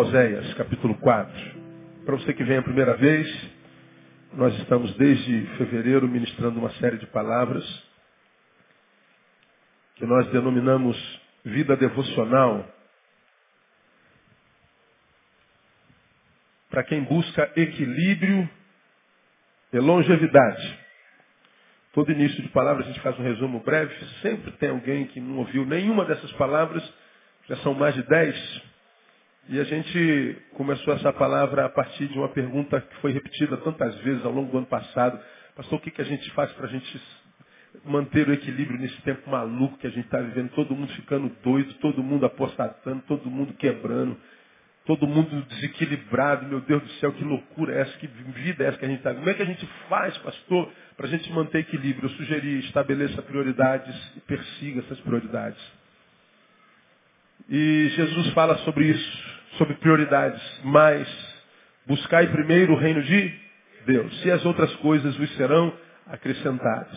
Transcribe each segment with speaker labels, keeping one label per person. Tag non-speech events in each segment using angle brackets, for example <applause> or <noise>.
Speaker 1: A Oséias, capítulo 4. Para você que vem a primeira vez, nós estamos desde fevereiro ministrando uma série de palavras que nós denominamos vida devocional. Para quem busca equilíbrio e longevidade. Todo início de palavra a gente faz um resumo breve. Sempre tem alguém que não ouviu nenhuma dessas palavras. Já são mais de dez. E a gente começou essa palavra a partir de uma pergunta que foi repetida tantas vezes ao longo do ano passado. Pastor, o que, que a gente faz para a gente manter o equilíbrio nesse tempo maluco que a gente está vivendo? Todo mundo ficando doido, todo mundo apostatando, todo mundo quebrando, todo mundo desequilibrado. Meu Deus do céu, que loucura é essa? Que vida é essa que a gente está? Como é que a gente faz, pastor, para a gente manter equilíbrio? Eu sugeri, estabeleça prioridades e persiga essas prioridades. E Jesus fala sobre isso sobre prioridades, mas buscai primeiro o reino de Deus. E as outras coisas vos serão acrescentadas.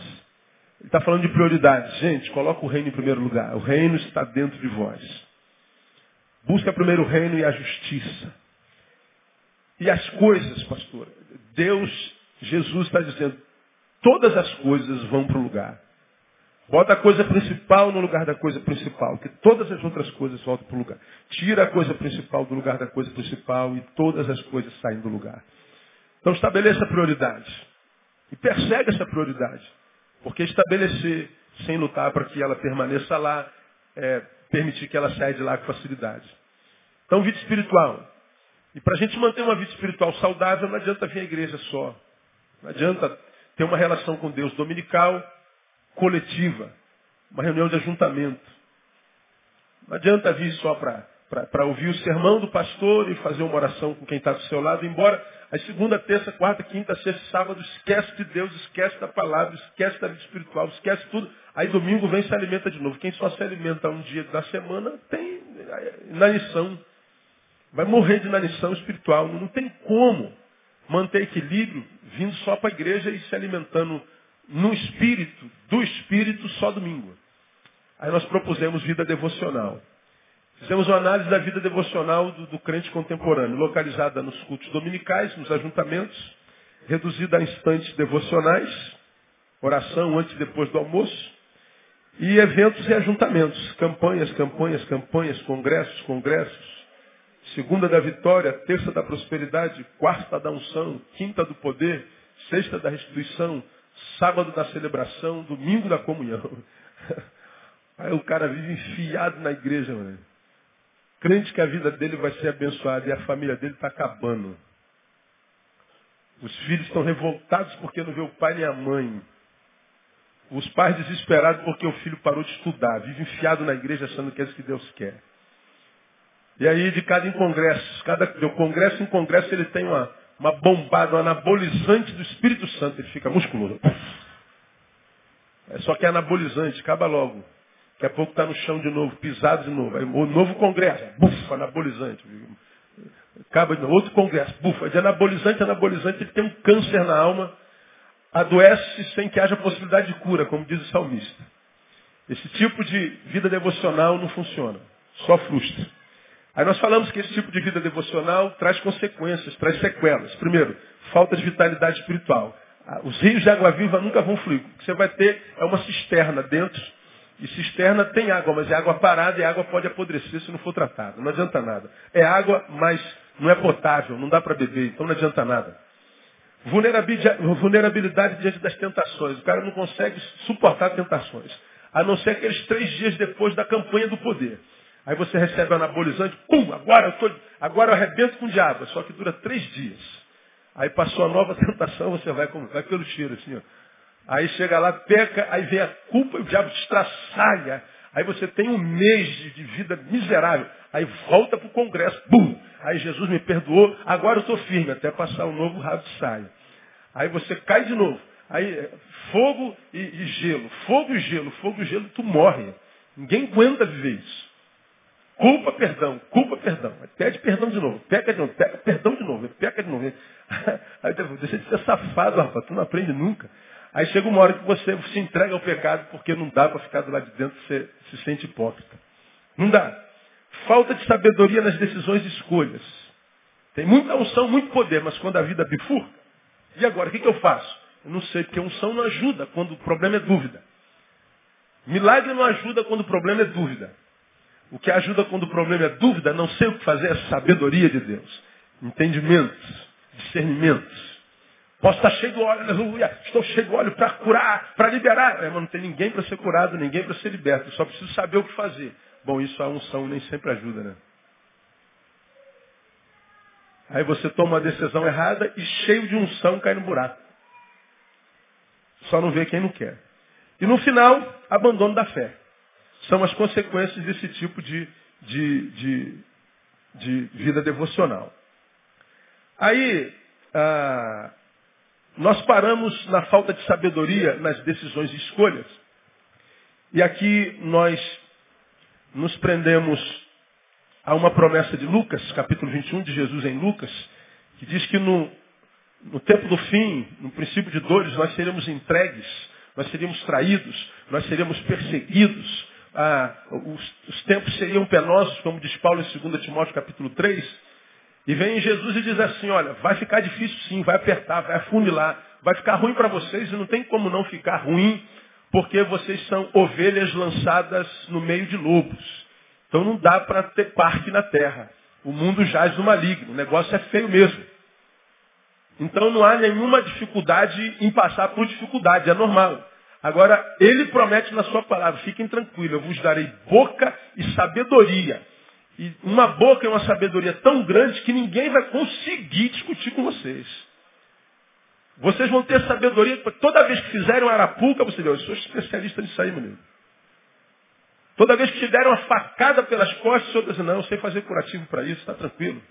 Speaker 1: Ele está falando de prioridades. Gente, coloca o reino em primeiro lugar. O reino está dentro de vós. Busca primeiro o reino e a justiça. E as coisas, pastor. Deus, Jesus está dizendo, todas as coisas vão para o lugar. Bota a coisa principal no lugar da coisa principal, que todas as outras coisas voltam para o lugar. Tira a coisa principal do lugar da coisa principal e todas as coisas saem do lugar. Então estabeleça prioridades. E persegue essa prioridade. Porque estabelecer sem lutar para que ela permaneça lá, é permitir que ela saia de lá com facilidade. Então, vida espiritual. E para a gente manter uma vida espiritual saudável, não adianta vir à igreja só. Não adianta ter uma relação com Deus dominical, coletiva, uma reunião de ajuntamento. Não adianta vir só para ouvir o sermão do pastor e fazer uma oração com quem está do seu lado, embora a segunda, terça, quarta, quinta, sexta, sábado, esquece de Deus, esquece da palavra, esquece da vida espiritual, esquece tudo. Aí domingo vem e se alimenta de novo. Quem só se alimenta um dia da semana tem inanição. Vai morrer de inanição espiritual. Não tem como manter equilíbrio vindo só para a igreja e se alimentando no espírito, do espírito, só domingo. Aí nós propusemos vida devocional. Fizemos uma análise da vida devocional do, do crente contemporâneo, localizada nos cultos dominicais, nos ajuntamentos, reduzida a instantes devocionais, oração antes e depois do almoço, e eventos e ajuntamentos, campanhas, campanhas, campanhas, congressos, congressos, segunda da vitória, terça da prosperidade, quarta da unção, quinta do poder, sexta da restituição, sábado da celebração, domingo da comunhão. <laughs> Aí o cara vive enfiado na igreja, mano. Crente que a vida dele vai ser abençoada e a família dele está acabando. Os filhos estão revoltados porque não vê o pai nem a mãe. Os pais desesperados porque o filho parou de estudar. Vive enfiado na igreja achando que é isso que Deus quer. E aí, de cada em congresso, cada, de congresso em congresso, ele tem uma, uma bombada, um anabolizante do Espírito Santo, ele fica musculoso. É só que é anabolizante, acaba logo. Daqui a pouco está no chão de novo, pisado de novo. Aí, o novo congresso, bufa, anabolizante. Acaba de novo, outro congresso, bufa. De anabolizante, anabolizante, ele tem um câncer na alma, adoece sem que haja possibilidade de cura, como diz o salmista. Esse tipo de vida devocional não funciona, só frustra. Aí nós falamos que esse tipo de vida devocional traz consequências, traz sequelas. Primeiro, falta de vitalidade espiritual. Ah, os rios de água viva nunca vão fluir. O que você vai ter é uma cisterna dentro. E cisterna tem água, mas é água parada e a água pode apodrecer se não for tratada. Não adianta nada. É água, mas não é potável, não dá para beber, então não adianta nada. Vulnerabilidade diante das tentações. O cara não consegue suportar tentações. A não ser aqueles três dias depois da campanha do poder. Aí você recebe o anabolizante, pum, agora eu, tô, agora eu arrebento com o diabo, só que dura três dias. Aí passou a nova <laughs> tentação, você vai, vai pelo cheiro assim, ó. Aí chega lá, peca, aí vem a culpa e o diabo te estraçalha. Aí você tem um mês de vida miserável. Aí volta para o congresso, bum! Aí Jesus me perdoou, agora eu estou firme, até passar um novo rabo de saia. Aí você cai de novo. Aí fogo e, e gelo, fogo e gelo, fogo e gelo, tu morre. Ninguém aguenta viver isso. Culpa, perdão, culpa, perdão. Pede perdão de novo, peca de novo, peca, perdão de novo, peca de novo. <laughs> Aí deixa de ser safado, rapaz, tu não aprende nunca. Aí chega uma hora que você se entrega ao pecado porque não dá para ficar do lado de dentro, você se sente hipócrita. Não dá. Falta de sabedoria nas decisões e escolhas. Tem muita unção, muito poder, mas quando a vida bifurca, e agora, o que, que eu faço? Eu não sei, porque unção não ajuda quando o problema é dúvida. Milagre não ajuda quando o problema é dúvida. O que ajuda quando o problema é dúvida, não sei o que fazer, é sabedoria de Deus. Entendimentos, discernimentos. Posso estar cheio de óleo, aleluia. Estou cheio de óleo para curar, para liberar. É, mas não tem ninguém para ser curado, ninguém para ser liberto. Só preciso saber o que fazer. Bom, isso a unção nem sempre ajuda, né? Aí você toma uma decisão errada e cheio de unção cai no buraco. Só não vê quem não quer. E no final, abandono da fé. São as consequências desse tipo de, de, de, de vida devocional. Aí, ah, nós paramos na falta de sabedoria nas decisões e escolhas. E aqui nós nos prendemos a uma promessa de Lucas, capítulo 21 de Jesus em Lucas, que diz que no, no tempo do fim, no princípio de dores, nós seremos entregues, nós seríamos traídos, nós seríamos perseguidos, ah, os, os, tempos seriam penosos, como diz Paulo em 2 Timóteo capítulo 3. E vem Jesus e diz assim, olha, vai ficar difícil sim, vai apertar, vai afunilar, vai ficar ruim para vocês e não tem como não ficar ruim, porque vocês são ovelhas lançadas no meio de lobos. Então não dá para ter parte na terra. O mundo jaz no maligno, o negócio é feio mesmo. Então não há nenhuma dificuldade em passar por dificuldade, é normal. Agora, ele promete na sua palavra, fiquem tranquilos, eu vos darei boca e sabedoria. E uma boca e uma sabedoria tão grande que ninguém vai conseguir discutir com vocês. Vocês vão ter sabedoria, toda vez que fizerem uma arapuca, você diz, eu sou especialista nisso aí, menino. Toda vez que te deram uma facada pelas costas, senhor diz, não, eu sei fazer curativo para isso, está tranquilo.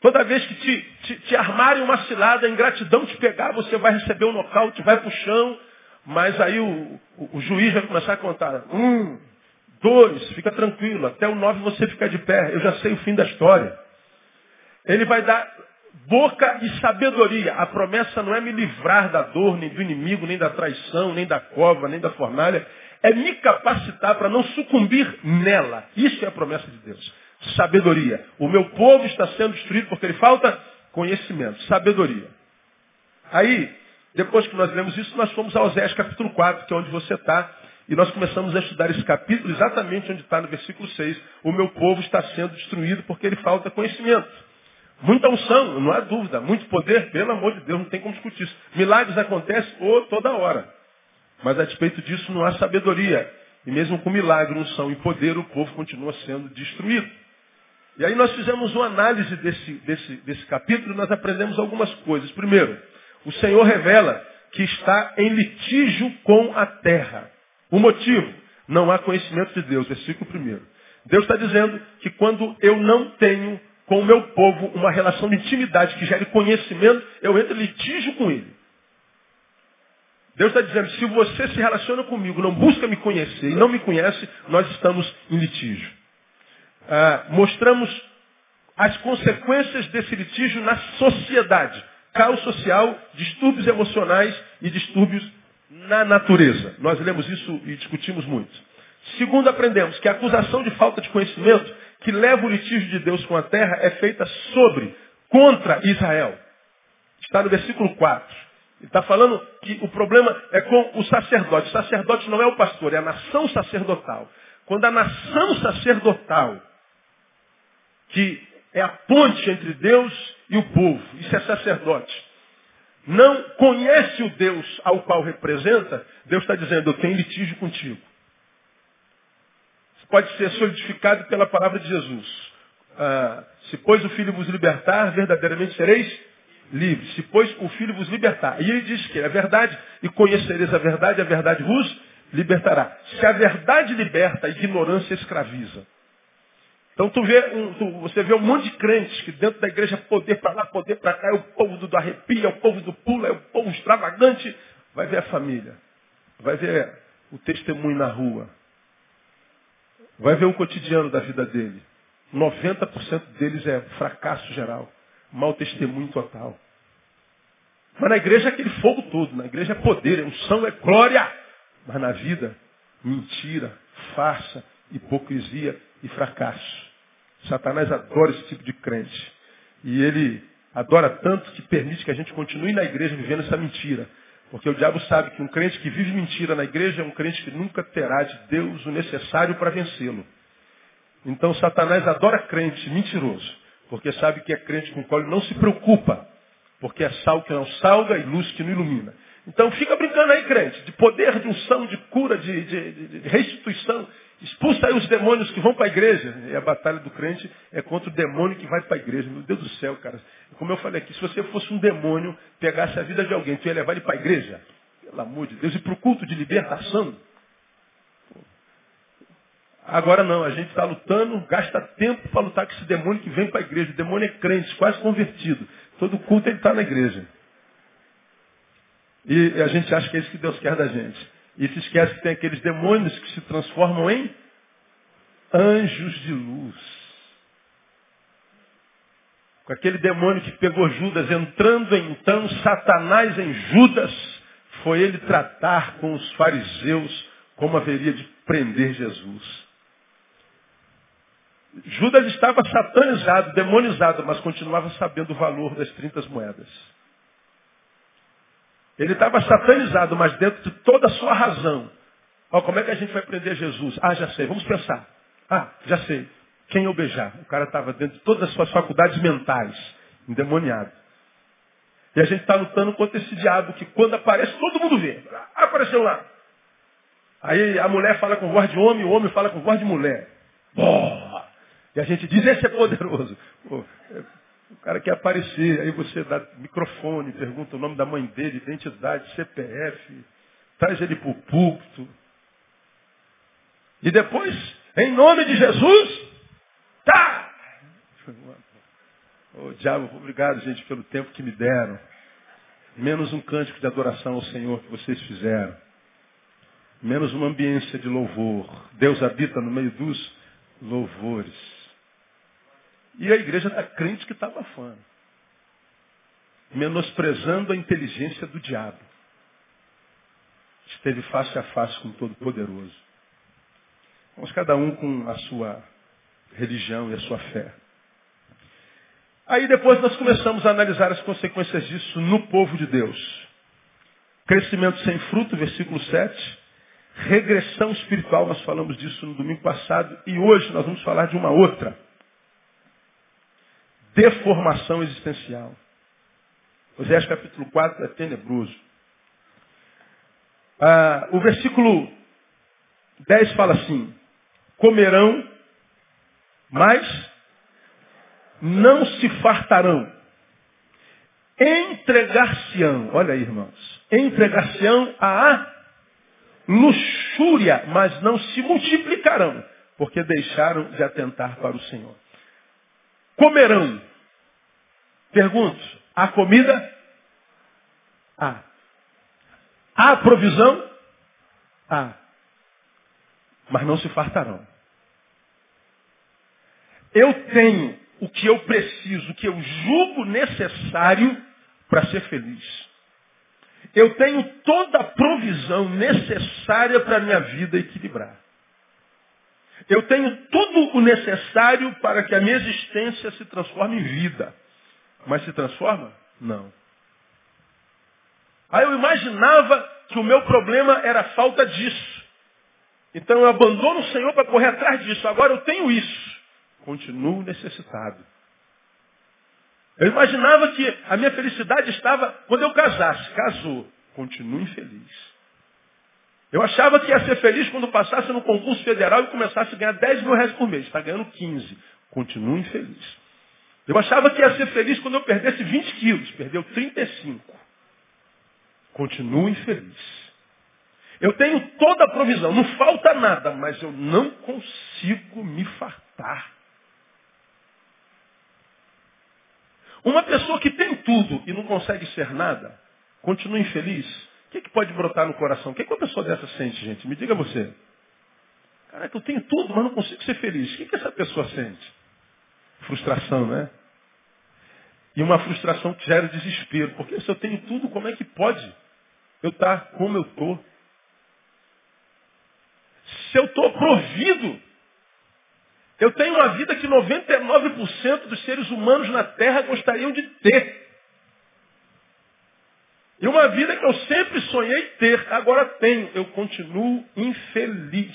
Speaker 1: Toda vez que te, te, te armarem uma cilada, a ingratidão te pegar, você vai receber um nocaute, vai para o chão, mas aí o, o, o, juiz vai começar a contar. Um, dois, fica tranquilo, até o nove você fica de pé, eu já sei o fim da história. Ele vai dar boca e sabedoria. A promessa não é me livrar da dor, nem do inimigo, nem da traição, nem da cova, nem da fornalha é me capacitar para não sucumbir nela. Isso é a promessa de Deus. Sabedoria. O meu povo está sendo destruído porque ele falta conhecimento, sabedoria. Aí, depois que nós lemos isso, nós fomos a Osés capítulo 4, que é onde você está, e nós começamos a estudar esse capítulo exatamente onde está no versículo 6. O meu povo está sendo destruído porque ele falta conhecimento. Muita unção, não há dúvida. Muito poder, pelo amor de Deus, não tem como discutir isso. Milagres acontecem oh, toda hora. Mas a despeito disso não há sabedoria. E mesmo com milagre, unção e poder, o povo continua sendo destruído. E aí nós fizemos uma análise desse, desse, desse capítulo e nós aprendemos algumas coisas. Primeiro, o Senhor revela que está em litígio com a terra. O motivo? Não há conhecimento de Deus. Versículo primeiro. Deus está dizendo que quando eu não tenho com o meu povo uma relação de intimidade que gere conhecimento, eu entro em litígio com ele. Deus está dizendo, se você se relaciona comigo, não busca me conhecer e não me conhece, nós estamos em litígio. Ah, mostramos as consequências desse litígio na sociedade. Caos social, distúrbios emocionais e distúrbios na natureza. Nós lemos isso e discutimos muito. Segundo, aprendemos que a acusação de falta de conhecimento que leva o litígio de Deus com a terra é feita sobre, contra Israel. Está no versículo 4. Ele está falando que o problema é com o sacerdote. O sacerdote não é o pastor, é a nação sacerdotal. Quando a nação sacerdotal, que é a ponte entre Deus e o povo, isso é sacerdote, não conhece o Deus ao qual representa, Deus está dizendo, eu tenho litígio contigo. Isso pode ser solidificado pela palavra de Jesus. Ah, se pois o Filho vos libertar, verdadeiramente sereis livres, se pois o Filho vos libertar. E ele diz que é verdade, e conhecereis a verdade, a verdade vos libertará. Se a verdade liberta, a ignorância escraviza. Então tu vê um, tu, você vê um monte de crentes que dentro da igreja poder para lá, poder para cá, é o povo do, do arrepio, é o povo do pula, é o povo extravagante. Vai ver a família, vai ver o testemunho na rua, vai ver o cotidiano da vida dele. 90% deles é fracasso geral mau testemunho total. Mas na igreja é aquele fogo todo. Na igreja é poder, é unção, é glória. Mas na vida, mentira, farsa, hipocrisia e fracasso. Satanás adora esse tipo de crente. E ele adora tanto que permite que a gente continue na igreja vivendo essa mentira. Porque o diabo sabe que um crente que vive mentira na igreja é um crente que nunca terá de Deus o necessário para vencê-lo. Então Satanás adora crente mentiroso, porque sabe que é crente com o qual ele não se preocupa, porque é sal que não salga e luz que não ilumina. Então fica brincando aí, crente, de poder, de unção, de cura, de, de, de restituição. Expulsa aí os demônios que vão para a igreja. E a batalha do crente é contra o demônio que vai para a igreja. Meu Deus do céu, cara. Como eu falei aqui, se você fosse um demônio, pegasse a vida de alguém, tu ia levar ele para a igreja? Pelo amor de Deus. E para o culto de libertação? Agora não, a gente está lutando, gasta tempo para lutar com esse demônio que vem para a igreja. O demônio é crente, quase convertido. Todo culto ele está na igreja. E a gente acha que é isso que Deus quer da gente. E se esquece que tem aqueles demônios que se transformam em anjos de luz. Com aquele demônio que pegou Judas, entrando então Satanás em Judas, foi ele tratar com os fariseus como haveria de prender Jesus. Judas estava satanizado, demonizado, mas continuava sabendo o valor das 30 moedas. Ele estava satanizado, mas dentro de toda a sua razão. Ó, como é que a gente vai prender Jesus? Ah, já sei, vamos pensar. Ah, já sei. Quem eu beijar? O cara estava dentro de todas as suas faculdades mentais, endemoniado. E a gente está lutando contra esse diabo que quando aparece, todo mundo vê. Ah, apareceu lá. Aí a mulher fala com voz de homem, o homem fala com voz de mulher. Porra! E a gente diz, esse é poderoso. Pô, o cara quer aparecer, aí você dá microfone, pergunta o nome da mãe dele, identidade, CPF, traz ele para o púlpito. E depois, em nome de Jesus, tá! Ô oh, diabo, obrigado, gente, pelo tempo que me deram. Menos um cântico de adoração ao Senhor que vocês fizeram. Menos uma ambiência de louvor. Deus habita no meio dos louvores. E a igreja está crente que está abafando. Menosprezando a inteligência do diabo. Esteve face a face com o Todo-Poderoso. Vamos cada um com a sua religião e a sua fé. Aí depois nós começamos a analisar as consequências disso no povo de Deus. Crescimento sem fruto, versículo 7. Regressão espiritual, nós falamos disso no domingo passado. E hoje nós vamos falar de uma outra deformação existencial. Oséias capítulo 4 é tenebroso. Ah, o versículo 10 fala assim: comerão, mas não se fartarão. Entregar-se-ão, olha aí, irmãos, entregar-se-ão a luxúria, mas não se multiplicarão, porque deixaram de atentar para o Senhor comerão. Pergunto, há comida? Há. Há provisão? Há. Mas não se fartarão. Eu tenho o que eu preciso, o que eu julgo necessário para ser feliz. Eu tenho toda a provisão necessária para a minha vida equilibrar. Eu tenho tudo o necessário para que a minha existência se transforme em vida. Mas se transforma? Não. Aí eu imaginava que o meu problema era a falta disso. Então eu abandono o Senhor para correr atrás disso. Agora eu tenho isso. Continuo necessitado. Eu imaginava que a minha felicidade estava quando eu casasse. Casou. Continuo infeliz. Eu achava que ia ser feliz quando passasse no concurso federal e começasse a ganhar 10 mil reais por mês. Está ganhando 15. Continuo infeliz. Eu achava que ia ser feliz quando eu perdesse 20 quilos. Perdeu 35. Continuo infeliz. Eu tenho toda a provisão, não falta nada, mas eu não consigo me fartar. Uma pessoa que tem tudo e não consegue ser nada, continua infeliz, que, que pode brotar no coração? O que, que uma pessoa dessa sente, gente? Me diga você. Caraca, eu tenho tudo, mas não consigo ser feliz. O que, que essa pessoa sente? Frustração, né? E uma frustração que gera desespero. Porque se eu tenho tudo, como é que pode eu estar tá como eu estou? Se eu estou provido, Eu tenho uma vida que 99% dos seres humanos na Terra gostariam de ter. E uma vida que eu sempre sonhei ter, agora tenho. Eu continuo infeliz.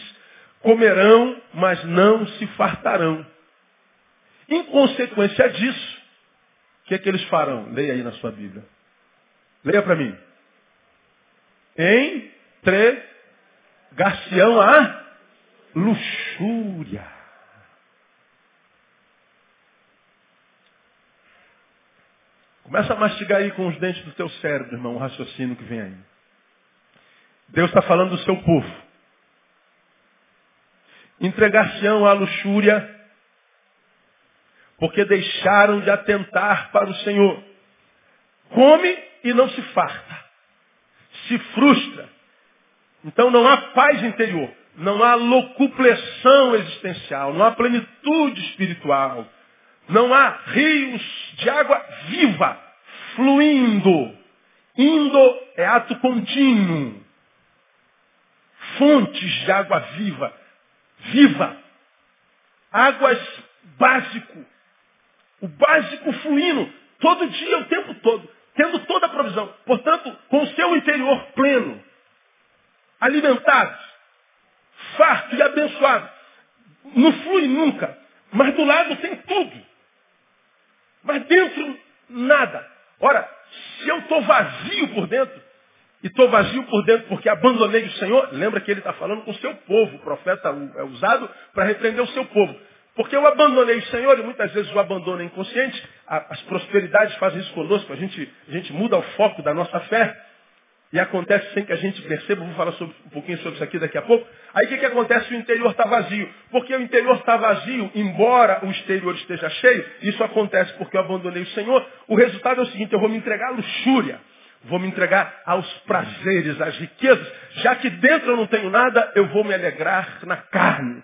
Speaker 1: Comerão, mas não se fartarão. Em consequência disso, o que é que eles farão? Leia aí na sua Bíblia. Leia para mim. Entregar-se-ão a luxúria. Começa a mastigar aí com os dentes do teu cérebro, irmão, o raciocínio que vem aí. Deus está falando do seu povo. Entregar-se-ão à luxúria, porque deixaram de atentar para o Senhor. Come e não se farta. Se frustra. Então não há paz interior. Não há locupleção existencial. Não há plenitude espiritual não há rios de água viva fluindo. Indo é ato contínuo. Fontes de água viva. Viva. Águas básico. O básico fluindo. Todo dia, o tempo todo. Tendo toda a provisão. Portanto, com o seu interior pleno. Alimentado. Farto e abençoado. Não flui nunca. Mas do lado tem tudo. Mas dentro, nada. Ora, se eu estou vazio por dentro, e estou vazio por dentro porque abandonei o Senhor, lembra que ele está falando com o seu povo. O profeta é usado para repreender o seu povo. Porque eu abandonei o Senhor e muitas vezes o abandono é inconsciente. As prosperidades fazem isso conosco. A gente, a gente muda o foco da nossa fé. E acontece sem que a gente perceba, vou falar sobre, um pouquinho sobre isso aqui daqui a pouco. Aí o que, que acontece? O interior está vazio. Porque o interior está vazio, embora o exterior esteja cheio, isso acontece porque eu abandonei o Senhor. O resultado é o seguinte, eu vou me entregar à luxúria. Vou me entregar aos prazeres, às riquezas. Já que dentro eu não tenho nada, eu vou me alegrar na carne.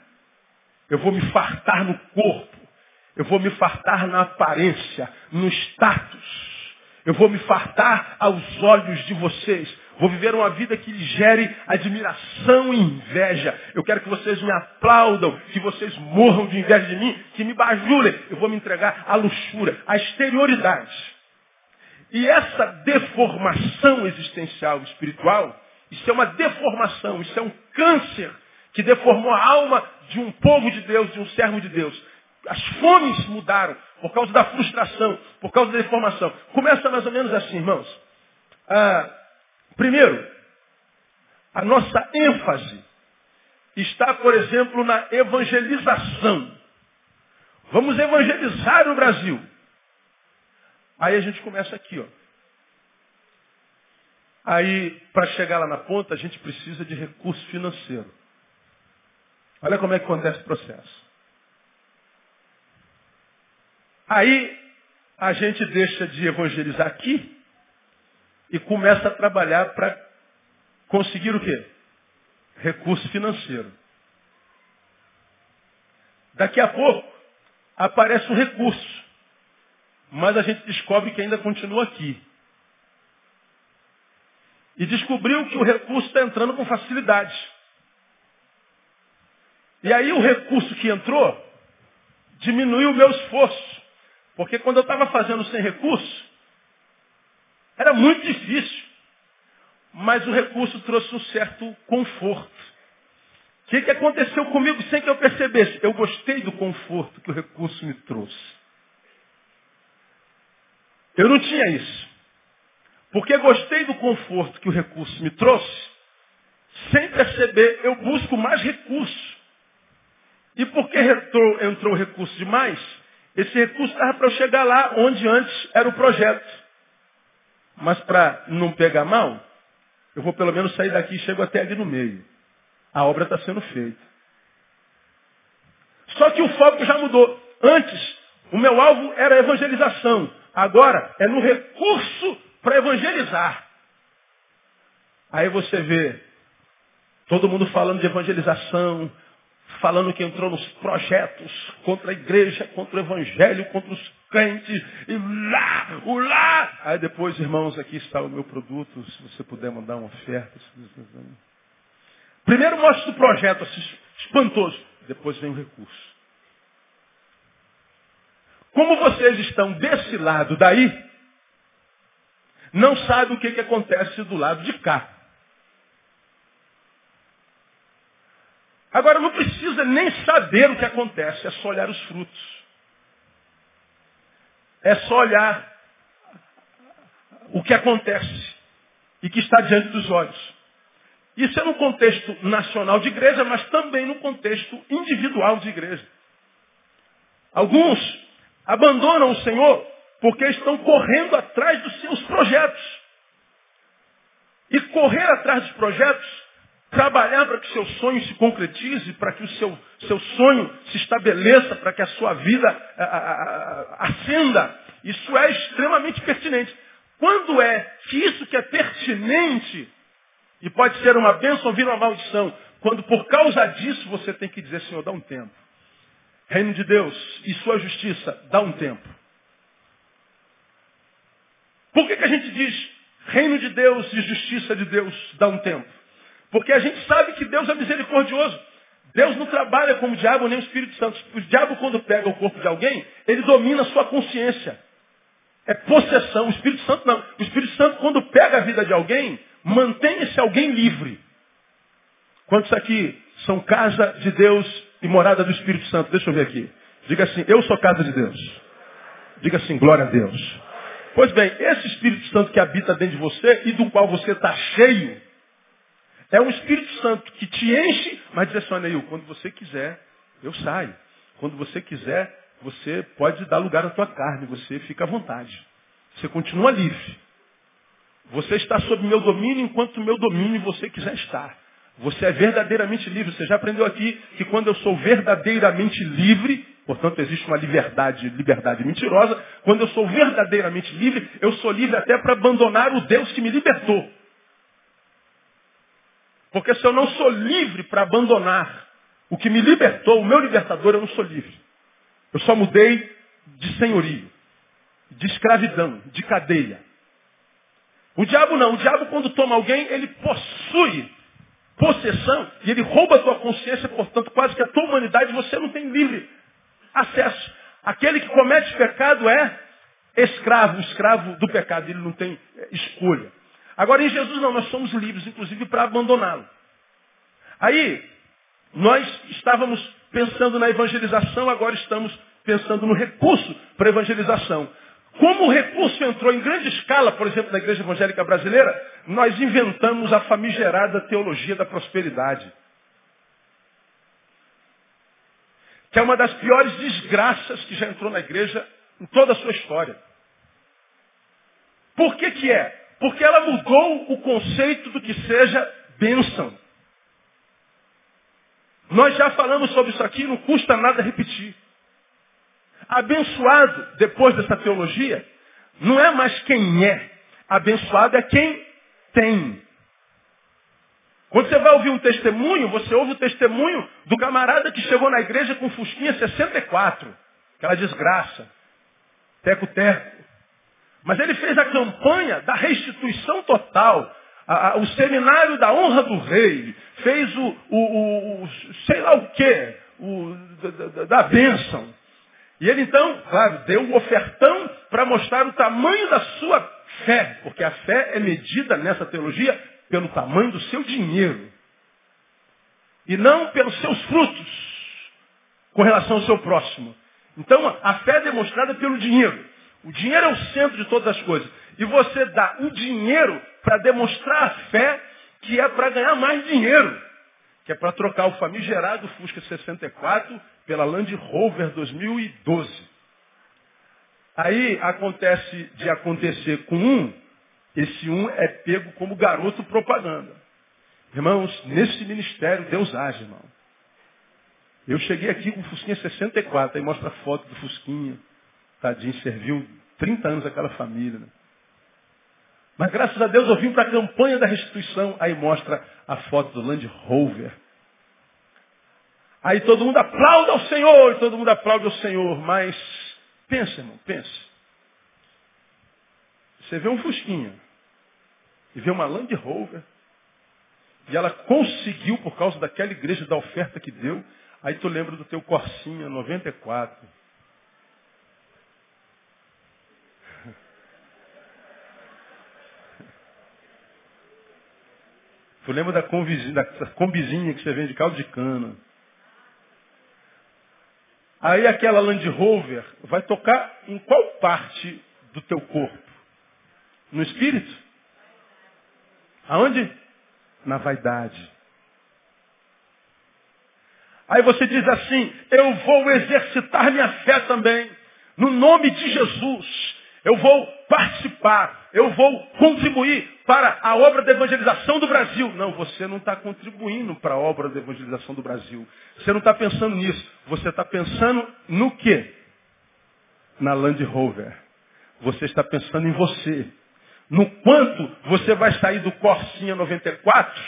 Speaker 1: Eu vou me fartar no corpo. Eu vou me fartar na aparência, no status. Eu vou me fartar aos olhos de vocês. Vou viver uma vida que lhe gere admiração e inveja. Eu quero que vocês me aplaudam, que vocês morram de inveja de mim, que me bajulem. Eu vou me entregar à luxúria, à exterioridade. E essa deformação existencial espiritual, isso é uma deformação, isso é um câncer que deformou a alma de um povo de Deus, de um servo de Deus. As fomes mudaram por causa da frustração, por causa da deformação. Começa mais ou menos assim, irmãos. Ah, primeiro, a nossa ênfase está, por exemplo, na evangelização. Vamos evangelizar o Brasil. Aí a gente começa aqui, ó. Aí, para chegar lá na ponta, a gente precisa de recurso financeiro. Olha como é que acontece o processo. Aí a gente deixa de evangelizar aqui e começa a trabalhar para conseguir o quê? Recurso financeiro. Daqui a pouco aparece um recurso, mas a gente descobre que ainda continua aqui. E descobriu que o recurso está entrando com facilidade. E aí o recurso que entrou diminuiu o meu esforço. Porque quando eu estava fazendo sem recurso, era muito difícil. Mas o recurso trouxe um certo conforto. O que, que aconteceu comigo sem que eu percebesse? Eu gostei do conforto que o recurso me trouxe. Eu não tinha isso. Porque gostei do conforto que o recurso me trouxe, sem perceber, eu busco mais recurso. E porque entrou, entrou recurso demais, esse recurso estava para eu chegar lá onde antes era o projeto. Mas para não pegar mal, eu vou pelo menos sair daqui e chego até ali no meio. A obra está sendo feita. Só que o foco já mudou. Antes, o meu alvo era a evangelização. Agora, é no recurso para evangelizar. Aí você vê todo mundo falando de evangelização, falando que entrou nos projetos contra a igreja, contra o evangelho, contra os crentes, e lá, o lá. Aí depois, irmãos, aqui está o meu produto, se você puder mandar uma oferta. Primeiro mostra o projeto assim, espantoso, depois vem o recurso. Como vocês estão desse lado daí, não sabe o que, que acontece do lado de cá. Agora, não precisa nem saber o que acontece, é só olhar os frutos. É só olhar o que acontece e que está diante dos olhos. Isso é no contexto nacional de igreja, mas também no contexto individual de igreja. Alguns abandonam o Senhor porque estão correndo atrás dos seus projetos. E correr atrás dos projetos trabalhar para que seu sonho se concretize, para que o seu, seu sonho se estabeleça, para que a sua vida a, a, a, ascenda. Isso é extremamente pertinente. Quando é que isso que é pertinente e pode ser uma bênção ou vir uma maldição? Quando por causa disso você tem que dizer, Senhor, dá um tempo. Reino de Deus e sua justiça, dá um tempo. Por que, que a gente diz reino de Deus e justiça de Deus, dá um tempo? Porque a gente sabe que Deus é misericordioso. Deus não trabalha como o diabo nem o Espírito Santo. O diabo, quando pega o corpo de alguém, ele domina a sua consciência. É possessão. O Espírito Santo não. O Espírito Santo, quando pega a vida de alguém, mantém esse alguém livre. Quantos aqui são casa de Deus e morada do Espírito Santo? Deixa eu ver aqui. Diga assim, eu sou casa de Deus. Diga assim, glória a Deus. Pois bem, esse Espírito Santo que habita dentro de você e do qual você está cheio, é um Espírito Santo que te enche, mas diz assim, Neil, quando você quiser, eu saio. Quando você quiser, você pode dar lugar à tua carne, você fica à vontade. Você continua livre. Você está sob meu domínio enquanto meu domínio você quiser estar. Você é verdadeiramente livre. Você já aprendeu aqui que quando eu sou verdadeiramente livre, portanto existe uma liberdade, liberdade mentirosa, quando eu sou verdadeiramente livre, eu sou livre até para abandonar o Deus que me libertou. Porque se eu não sou livre para abandonar o que me libertou, o meu libertador, eu não sou livre. Eu só mudei de senhorio, de escravidão, de cadeia. O diabo não. O diabo, quando toma alguém, ele possui possessão e ele rouba a tua consciência, portanto, quase que a tua humanidade você não tem livre acesso. Aquele que comete pecado é escravo, escravo do pecado, ele não tem escolha. Agora em Jesus não, nós somos livres, inclusive, para abandoná-lo. Aí, nós estávamos pensando na evangelização, agora estamos pensando no recurso para evangelização. Como o recurso entrou em grande escala, por exemplo, na igreja evangélica brasileira, nós inventamos a famigerada teologia da prosperidade. Que é uma das piores desgraças que já entrou na igreja em toda a sua história. Por que que é? Porque ela mudou o conceito do que seja bênção. Nós já falamos sobre isso aqui, não custa nada repetir. Abençoado, depois dessa teologia, não é mais quem é. Abençoado é quem tem. Quando você vai ouvir um testemunho, você ouve o testemunho do camarada que chegou na igreja com Fusquinha 64. Aquela desgraça. Teco-teco. Mas ele fez a campanha da restituição total, a, a, o seminário da honra do rei, fez o, o, o sei lá o quê, o, da, da bênção. E ele então, claro, deu um ofertão para mostrar o tamanho da sua fé, porque a fé é medida nessa teologia pelo tamanho do seu dinheiro. E não pelos seus frutos com relação ao seu próximo. Então, a fé é demonstrada pelo dinheiro. O dinheiro é o centro de todas as coisas. E você dá o dinheiro para demonstrar a fé que é para ganhar mais dinheiro. Que é para trocar o famigerado Fusca 64 pela Land Rover 2012. Aí acontece de acontecer com um, esse um é pego como garoto propaganda. Irmãos, nesse ministério Deus age, irmão. Eu cheguei aqui com o Fusquinha 64, aí mostra a foto do Fusquinha. Tadinho, serviu 30 anos aquela família. Né? Mas graças a Deus eu vim para a campanha da restituição. Aí mostra a foto do Land Rover. Aí todo mundo aplaude ao Senhor, todo mundo aplaude ao Senhor. Mas pensa, irmão, pensa. Você vê um Fusquinha e vê uma Land Rover. E ela conseguiu, por causa daquela igreja, da oferta que deu. Aí tu lembra do teu Corsinha 94 Tu lembra da, combizinha, que você vende caldo de cana? Aí aquela Land Rover vai tocar em qual parte do teu corpo? No espírito? Aonde? Na vaidade. Aí você diz assim, eu vou exercitar minha fé também. No nome de Jesus. Eu vou participar. Eu vou contribuir para a obra de evangelização do Brasil. Não, você não está contribuindo para a obra de evangelização do Brasil. Você não está pensando nisso. Você está pensando no quê? Na Land Rover. Você está pensando em você. No quanto você vai sair do Corsinha 94,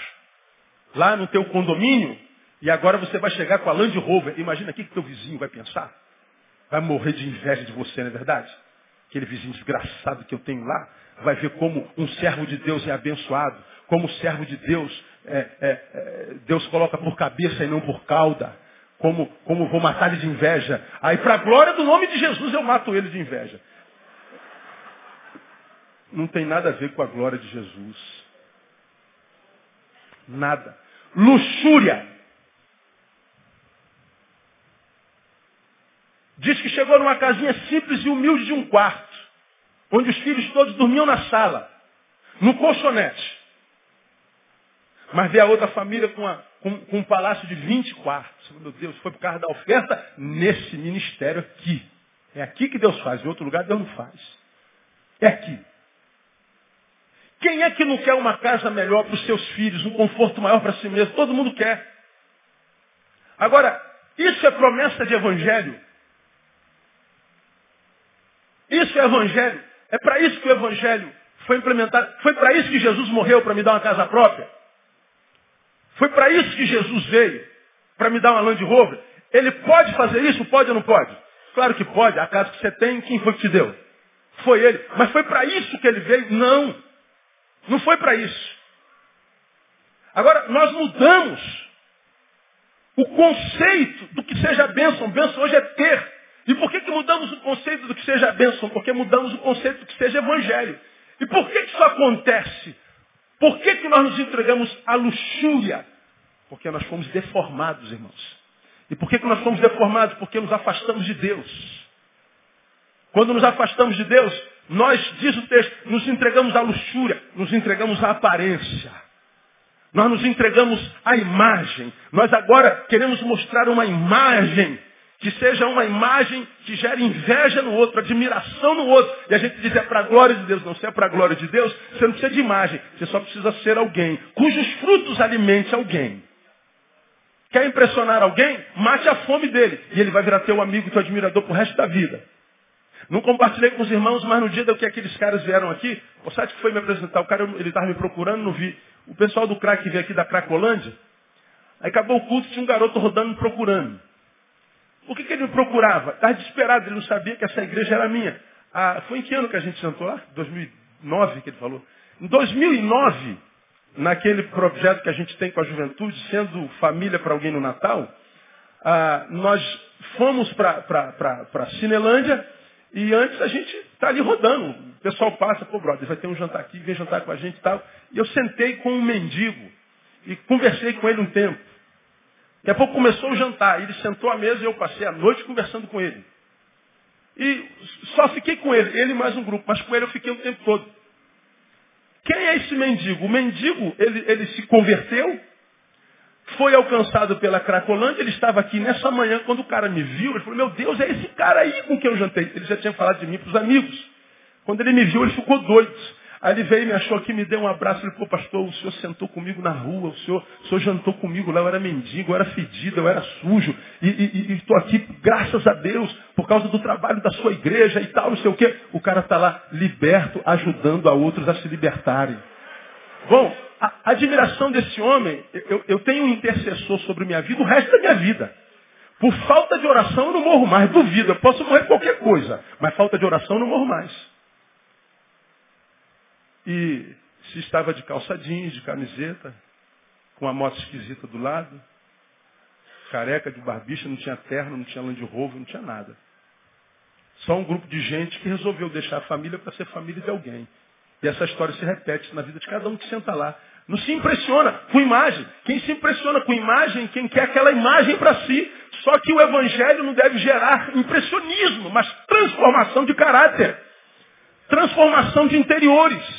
Speaker 1: lá no teu condomínio, e agora você vai chegar com a Land Rover. Imagina o que teu vizinho vai pensar. Vai morrer de inveja de você, não é verdade? Aquele vizinho desgraçado que eu tenho lá, vai ver como um servo de Deus é abençoado, como o servo de Deus, é, é, é, Deus coloca por cabeça e não por cauda, como, como vou matar ele de inveja. Aí, para a glória do nome de Jesus, eu mato ele de inveja. Não tem nada a ver com a glória de Jesus. Nada. Luxúria. Diz que chegou numa casinha simples e humilde de um quarto, onde os filhos todos dormiam na sala, no colchonete. Mas vê a outra família com, a, com, com um palácio de 20 quartos. Meu Deus, foi por causa da oferta nesse ministério aqui. É aqui que Deus faz, em outro lugar Deus não faz. É aqui. Quem é que não quer uma casa melhor para os seus filhos, um conforto maior para si mesmo? Todo mundo quer. Agora, isso é promessa de evangelho? Isso é evangelho. É para isso que o evangelho foi implementado. Foi para isso que Jesus morreu, para me dar uma casa própria. Foi para isso que Jesus veio, para me dar uma Land Rover. Ele pode fazer isso? Pode ou não pode? Claro que pode. A casa que você tem, quem foi que te deu? Foi ele. Mas foi para isso que ele veio? Não. Não foi para isso. Agora, nós mudamos o conceito do que seja bênção. Bênção hoje é ter. E por que, que mudamos o conceito do que seja bênção? Porque mudamos o conceito do que seja evangelho. E por que, que isso acontece? Por que, que nós nos entregamos à luxúria? Porque nós fomos deformados, irmãos. E por que, que nós fomos deformados? Porque nos afastamos de Deus. Quando nos afastamos de Deus, nós, diz o texto, nos entregamos à luxúria, nos entregamos à aparência. Nós nos entregamos à imagem. Nós agora queremos mostrar uma imagem que seja uma imagem que gere inveja no outro, admiração no outro. E a gente diz, é para a glória de Deus. Não, se é para a glória de Deus, você não precisa de imagem. Você só precisa ser alguém, cujos frutos alimente alguém. Quer impressionar alguém? Mate a fome dele. E ele vai virar teu amigo, teu admirador pro resto da vida. Não compartilhei com os irmãos, mas no dia que aqueles caras vieram aqui, o site que foi me apresentar, o cara, ele estava me procurando, não vi. O pessoal do crack veio aqui da Cracolândia. Aí acabou o culto, tinha um garoto rodando me procurando. Por que, que ele me procurava? Estava desesperado, ele não sabia que essa igreja era minha. Ah, foi em que ano que a gente sentou lá? 2009 que ele falou. Em 2009, naquele projeto que a gente tem com a juventude, sendo família para alguém no Natal, ah, nós fomos para Cinelândia e antes a gente está ali rodando. O pessoal passa, pô, brother, vai ter um jantar aqui, vem jantar com a gente e tal. E eu sentei com um mendigo e conversei com ele um tempo. Daqui a pouco começou o jantar. Ele sentou à mesa e eu passei a noite conversando com ele. E só fiquei com ele, ele mais um grupo, mas com ele eu fiquei o tempo todo. Quem é esse mendigo? O mendigo, ele, ele se converteu, foi alcançado pela Cracolândia, ele estava aqui nessa manhã, quando o cara me viu, ele falou, meu Deus, é esse cara aí com quem eu jantei. Ele já tinha falado de mim para os amigos. Quando ele me viu, ele ficou doido. Aí ele veio, me achou aqui, me deu um abraço. Ele falou, pastor, o senhor sentou comigo na rua, o senhor, o senhor jantou comigo lá, eu era mendigo, eu era fedido, eu era sujo. E estou aqui, graças a Deus, por causa do trabalho da sua igreja e tal, não sei o quê. O cara está lá liberto, ajudando a outros a se libertarem. Bom, a admiração desse homem, eu, eu tenho um intercessor sobre minha vida o resto da minha vida. Por falta de oração eu não morro mais, duvido, eu posso morrer qualquer coisa, mas falta de oração eu não morro mais. E se estava de calça jeans, de camiseta, com uma moto esquisita do lado, careca de barbicha, não tinha terno, não tinha Land Rover, não tinha nada. Só um grupo de gente que resolveu deixar a família para ser família de alguém. E essa história se repete na vida de cada um que senta lá. Não se impressiona com imagem. Quem se impressiona com imagem, quem quer aquela imagem para si. Só que o evangelho não deve gerar impressionismo, mas transformação de caráter. Transformação de interiores.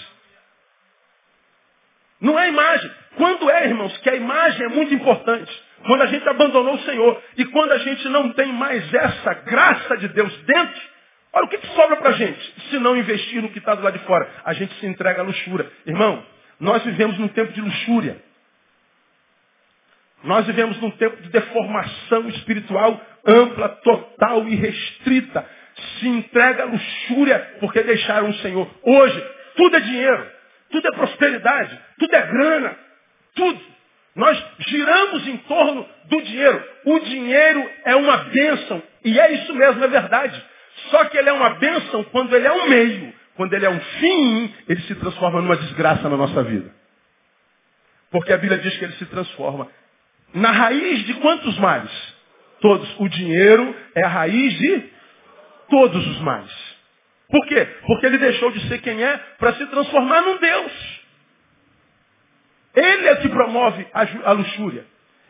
Speaker 1: Não é imagem. Quando é, irmãos, que a imagem é muito importante? Quando a gente abandonou o Senhor. E quando a gente não tem mais essa graça de Deus dentro, olha o que, que sobra para a gente. Se não investir no que está do lado de fora. A gente se entrega à luxúria. Irmão, nós vivemos num tempo de luxúria. Nós vivemos num tempo de deformação espiritual ampla, total e restrita. Se entrega à luxúria porque deixaram o Senhor. Hoje, tudo é dinheiro, tudo é prosperidade, tudo é grana, tudo. Nós giramos em torno do dinheiro. O dinheiro é uma bênção. E é isso mesmo, é verdade. Só que ele é uma bênção quando ele é um meio. Quando ele é um fim, ele se transforma numa desgraça na nossa vida. Porque a Bíblia diz que ele se transforma. Na raiz de quantos males? Todos. O dinheiro é a raiz de todos os males. Por quê? Porque ele deixou de ser quem é para se transformar num Deus. Ele é que promove a luxúria.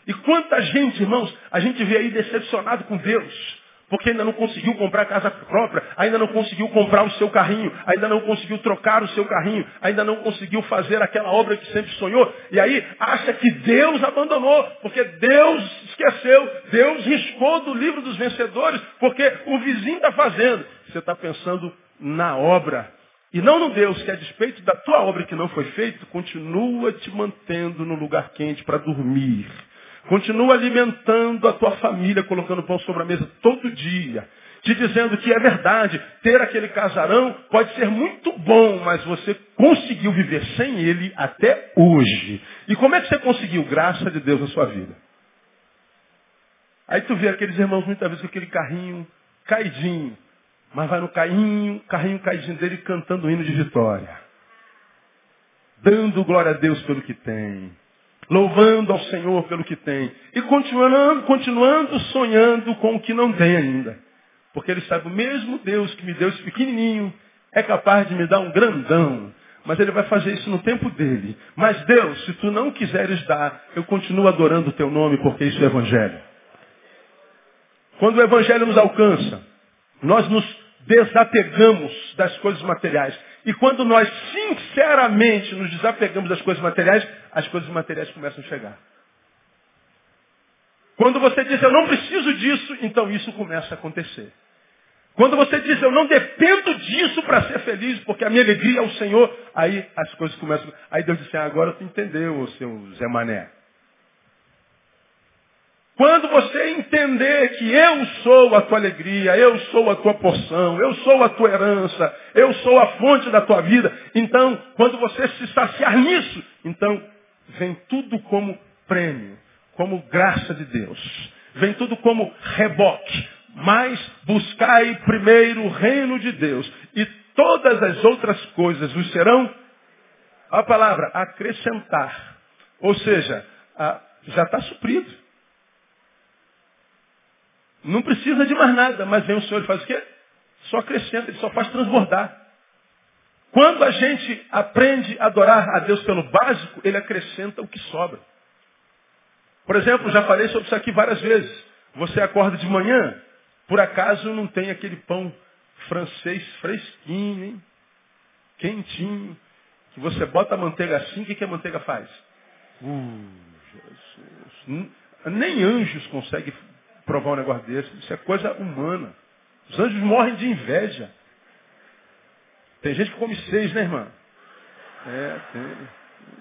Speaker 1: E quanta gente, irmãos, a gente vê aí decepcionado com Deus porque ainda não conseguiu comprar casa própria, ainda não conseguiu comprar o seu carrinho, ainda não conseguiu trocar o seu carrinho, ainda não conseguiu fazer aquela obra que sempre sonhou, e aí acha que Deus abandonou, porque Deus esqueceu, Deus riscou do livro dos vencedores, porque o vizinho está fazendo. Você está pensando na obra e não no Deus que, a despeito da tua obra que não foi feita, continua te mantendo no lugar quente para dormir. Continua alimentando a tua família, colocando pão sobre a mesa todo dia. Te dizendo que é verdade, ter aquele casarão pode ser muito bom, mas você conseguiu viver sem ele até hoje. E como é que você conseguiu? Graça de Deus na sua vida. Aí tu vê aqueles irmãos muitas vezes com aquele carrinho caidinho, mas vai no carrinho, carrinho caidinho dele cantando o hino de vitória. Dando glória a Deus pelo que tem louvando ao Senhor pelo que tem. E continuando, continuando sonhando com o que não tem ainda. Porque ele sabe, o mesmo Deus que me deu esse pequenininho é capaz de me dar um grandão. Mas ele vai fazer isso no tempo dele. Mas Deus, se tu não quiseres dar, eu continuo adorando o teu nome porque isso é evangelho. Quando o evangelho nos alcança, nós nos desapegamos das coisas materiais. E quando nós sinceramente nos desapegamos das coisas materiais, as coisas materiais começam a chegar. Quando você diz eu não preciso disso, então isso começa a acontecer. Quando você diz eu não dependo disso para ser feliz, porque a minha alegria é o Senhor, aí as coisas começam. Aí Deus diz assim, ah, agora tu entendeu, seu Zé Mané. Quando você entender que eu sou a tua alegria, eu sou a tua porção, eu sou a tua herança, eu sou a fonte da tua vida, então, quando você se saciar nisso, então vem tudo como prêmio, como graça de Deus. Vem tudo como reboque. Mas buscai primeiro o reino de Deus e todas as outras coisas vos serão, a palavra, acrescentar. Ou seja, já está suprido. Não precisa de mais nada, mas vem o Senhor e faz o quê? Só acrescenta, ele só faz transbordar. Quando a gente aprende a adorar a Deus pelo básico, ele acrescenta o que sobra. Por exemplo, já falei sobre isso aqui várias vezes. Você acorda de manhã, por acaso não tem aquele pão francês fresquinho, hein? quentinho, que você bota a manteiga assim, o que, que a manteiga faz? Uh, Jesus. Nem anjos conseguem provar um negócio desse. Isso é coisa humana. Os anjos morrem de inveja. Tem gente que come seis, né, irmã? É, tem.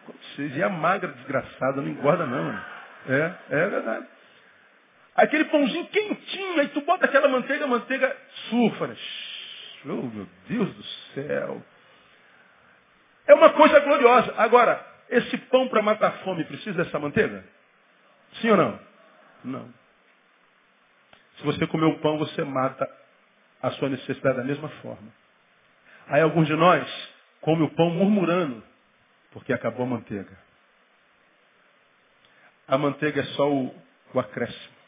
Speaker 1: Come seis. E a magra desgraçada, não engorda não. É, é verdade. Aquele pãozinho quentinho, aí tu bota aquela manteiga, a manteiga surfa. Né? Oh, meu Deus do céu. É uma coisa gloriosa. Agora, esse pão para matar fome precisa dessa manteiga? Sim ou não? Não. Se você comer o pão, você mata a sua necessidade da mesma forma. Aí alguns de nós comem o pão murmurando, porque acabou a manteiga. A manteiga é só o, o acréscimo.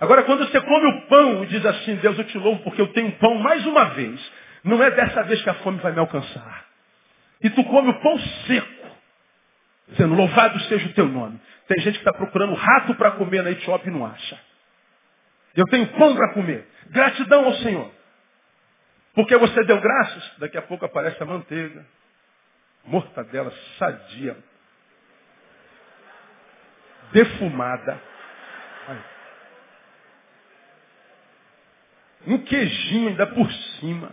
Speaker 1: Agora, quando você come o pão e diz assim, Deus, eu te louvo porque eu tenho pão mais uma vez, não é dessa vez que a fome vai me alcançar. E tu come o pão seco. Dizendo, louvado seja o teu nome. Tem gente que está procurando rato para comer na Etiópia e não acha. Eu tenho pão para comer. Gratidão ao Senhor. Porque você deu graças, daqui a pouco aparece a manteiga. Mortadela sadia. Defumada. Um queijinho ainda por cima.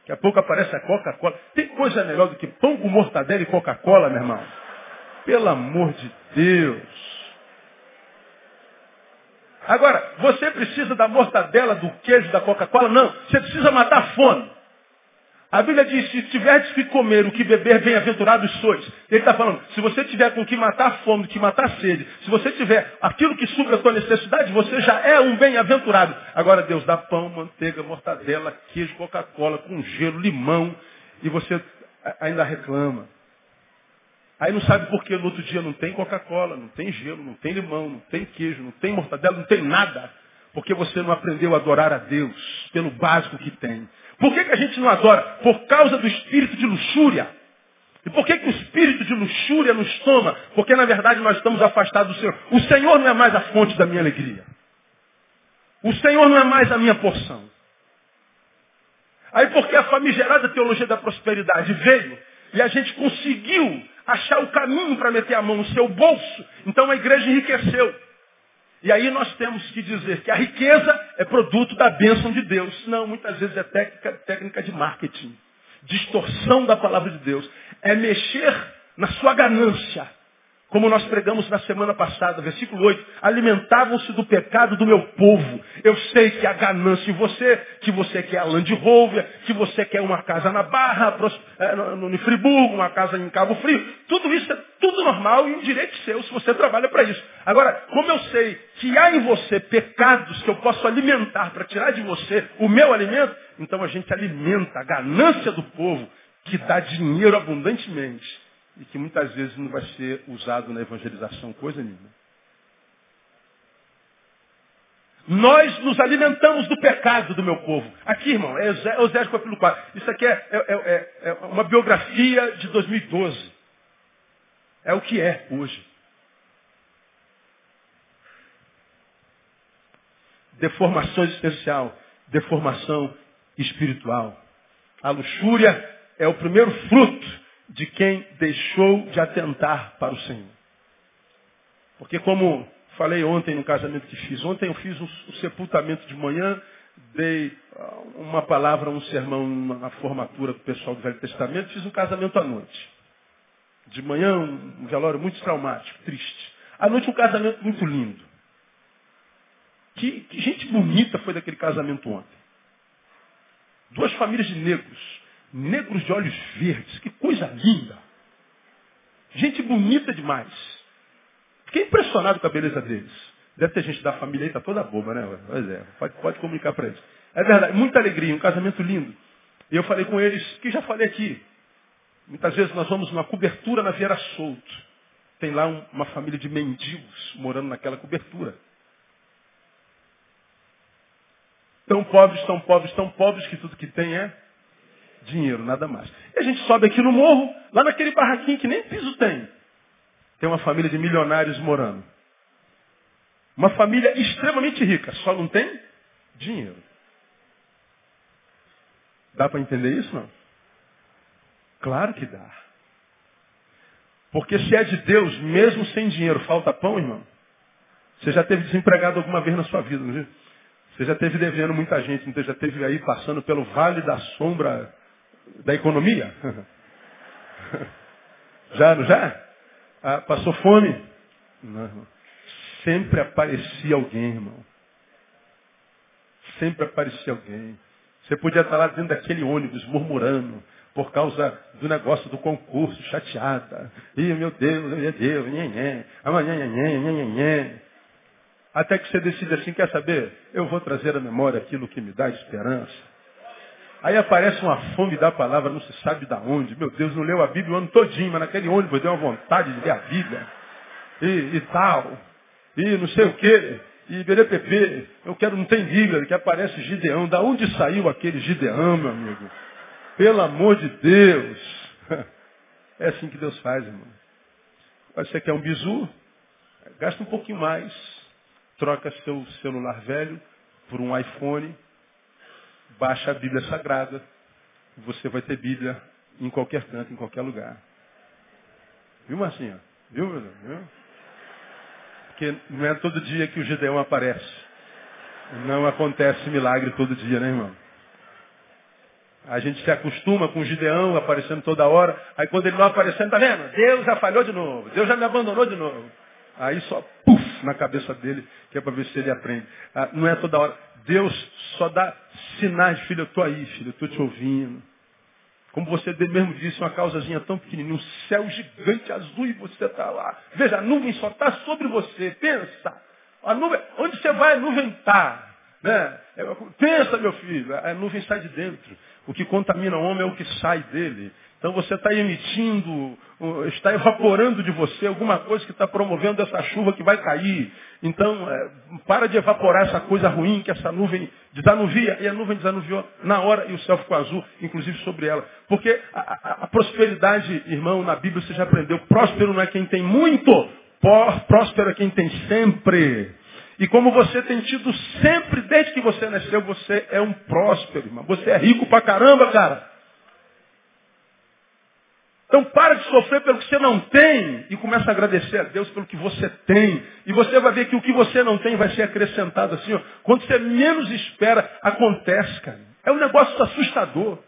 Speaker 1: Daqui a pouco aparece a Coca-Cola. Tem coisa melhor do que pão com mortadela e Coca-Cola, meu irmão? Pelo amor de Deus. Agora, você precisa da mortadela, do queijo, da Coca-Cola? Não. Você precisa matar a fome. A Bíblia diz, se tiveres que comer o que beber, bem-aventurados sois. Ele está falando, se você tiver com que matar a fome, que matar a sede, se você tiver aquilo que supra a tua necessidade, você já é um bem-aventurado. Agora Deus dá pão, manteiga, mortadela, queijo, Coca-Cola, com gelo, limão, e você ainda reclama. Aí não sabe por que no outro dia não tem Coca-Cola, não tem gelo, não tem limão, não tem queijo, não tem mortadela, não tem nada. Porque você não aprendeu a adorar a Deus pelo básico que tem. Por que, que a gente não adora? Por causa do espírito de luxúria. E por que, que o espírito de luxúria nos toma? Porque na verdade nós estamos afastados do Senhor. O Senhor não é mais a fonte da minha alegria. O Senhor não é mais a minha porção. Aí porque a famigerada teologia da prosperidade veio e a gente conseguiu achar o caminho para meter a mão no seu bolso. Então a igreja enriqueceu. E aí nós temos que dizer que a riqueza é produto da bênção de Deus. Não, muitas vezes é técnica, técnica de marketing. Distorção da palavra de Deus. É mexer na sua ganância como nós pregamos na semana passada, versículo 8, alimentavam-se do pecado do meu povo. Eu sei que a ganância em você, que você quer a Land Rover, que você quer uma casa na Barra, é, no Friburgo, uma casa em Cabo Frio. Tudo isso é tudo normal e um direito seu se você trabalha para isso. Agora, como eu sei que há em você pecados que eu posso alimentar para tirar de você o meu alimento, então a gente alimenta a ganância do povo que dá dinheiro abundantemente e que muitas vezes não vai ser usado na evangelização coisa nenhuma. Nós nos alimentamos do pecado do meu povo. Aqui, irmão, é Osés capítulo 4. Isso aqui é, é, é, é uma biografia de 2012. É o que é hoje. Deformação existencial, deformação espiritual. A luxúria é o primeiro fruto de quem deixou de atentar para o Senhor. Porque como falei ontem no casamento que fiz, ontem eu fiz um, sepultamento de manhã, dei ah, uma palavra, um sermão na formatura do pessoal do Velho Testamento, fiz um casamento à noite. De manhã um velório muito traumático, triste. À noite um casamento muito lindo. Que, que gente bonita foi daquele casamento ontem. Duas famílias de negros negros de olhos verdes, que coisa linda. Gente bonita demais. Fiquei impressionado com a beleza deles. Deve ter gente da família aí, tá toda boba, né? Pois é, pode, pode comunicar para eles. É verdade, muita alegria, um casamento lindo. E eu falei com eles, que já falei aqui. Muitas vezes nós vamos numa cobertura na Vieira Solto. Tem lá um, uma família de mendigos morando naquela cobertura. Tão pobres, tão pobres, tão pobres que tudo que tem é dinheiro, nada mais. E a gente sobe aqui no morro, lá naquele barraquinho que nem piso tem. Tem uma família de milionários morando. Uma família extremamente rica, só não tem dinheiro. Dá para entender isso, não? Claro que dá. Porque se é de Deus, mesmo sem dinheiro, falta pão, irmão. Você já teve desempregado alguma vez na sua vida, não viu? Você já teve devendo muita gente, então já teve aí passando pelo vale da sombra da economia? <laughs> Já, não já? Ah, passou fome? Não, irmão. Sempre aparecia alguém, irmão. Sempre aparecia alguém. Você podia estar lá dentro daquele ônibus murmurando por causa do negócio do concurso, chateada. Ih, meu Deus, meu Deus. Amanhã. Até que você decide assim, quer saber? Eu vou trazer à memória aquilo que me dá esperança. Aí aparece uma fome da palavra, não se sabe da onde. Meu Deus, não leu a Bíblia o ano todinho, mas naquele ônibus deu uma vontade de ler a Bíblia. E, e tal. E não sei o quê. E BDPP, eu quero, não tem Bíblia, que aparece Gideão. Da onde saiu aquele Gideão, meu amigo? Pelo amor de Deus. <laughs> É assim que Deus faz, irmão. Você quer um bizu? Gasta um pouquinho mais. Troca seu celular velho por um iPhone. Baixa a Bíblia Sagrada. Você vai ter Bíblia em qualquer canto, em qualquer lugar. Viu, Marcinha? Viu, Deus? Viu? Porque não é todo dia que o Gideão aparece. Não acontece milagre todo dia, né, irmão? A gente se acostuma com o Gideão aparecendo toda hora. Aí quando ele não aparecendo, tá vendo? Deus já falhou de novo. Deus já me abandonou de novo. Aí só puf na cabeça dele, que é para ver se ele aprende. Ah, não é toda hora. Deus só dá sinais, filho, eu estou aí, filho, eu estou te ouvindo. Como você mesmo disse, uma causazinha tão pequenininha, um céu gigante azul e você está lá. Veja, a nuvem só está sobre você. Pensa. A nuvem, onde você vai, a nuvem está. Né? É, pensa, meu filho, a nuvem sai de dentro. O que contamina o homem é o que sai dele. Então você está emitindo, está evaporando de você alguma coisa que está promovendo essa chuva que vai cair. Então, é, para de evaporar essa coisa ruim que essa nuvem desanuvia. E a nuvem desanuviou na hora e o céu ficou azul, inclusive sobre ela. Porque a, a, a prosperidade, irmão, na Bíblia você já aprendeu. Próspero não é quem tem muito, próspero é quem tem sempre. E como você tem tido sempre, desde que você nasceu, você é um próspero, irmão. Você é rico pra caramba, cara. Então para de sofrer pelo que você não tem e começa a agradecer a Deus pelo que você tem. E você vai ver que o que você não tem vai ser acrescentado assim, ó. Quando você menos espera, acontece, cara. É um negócio assustador.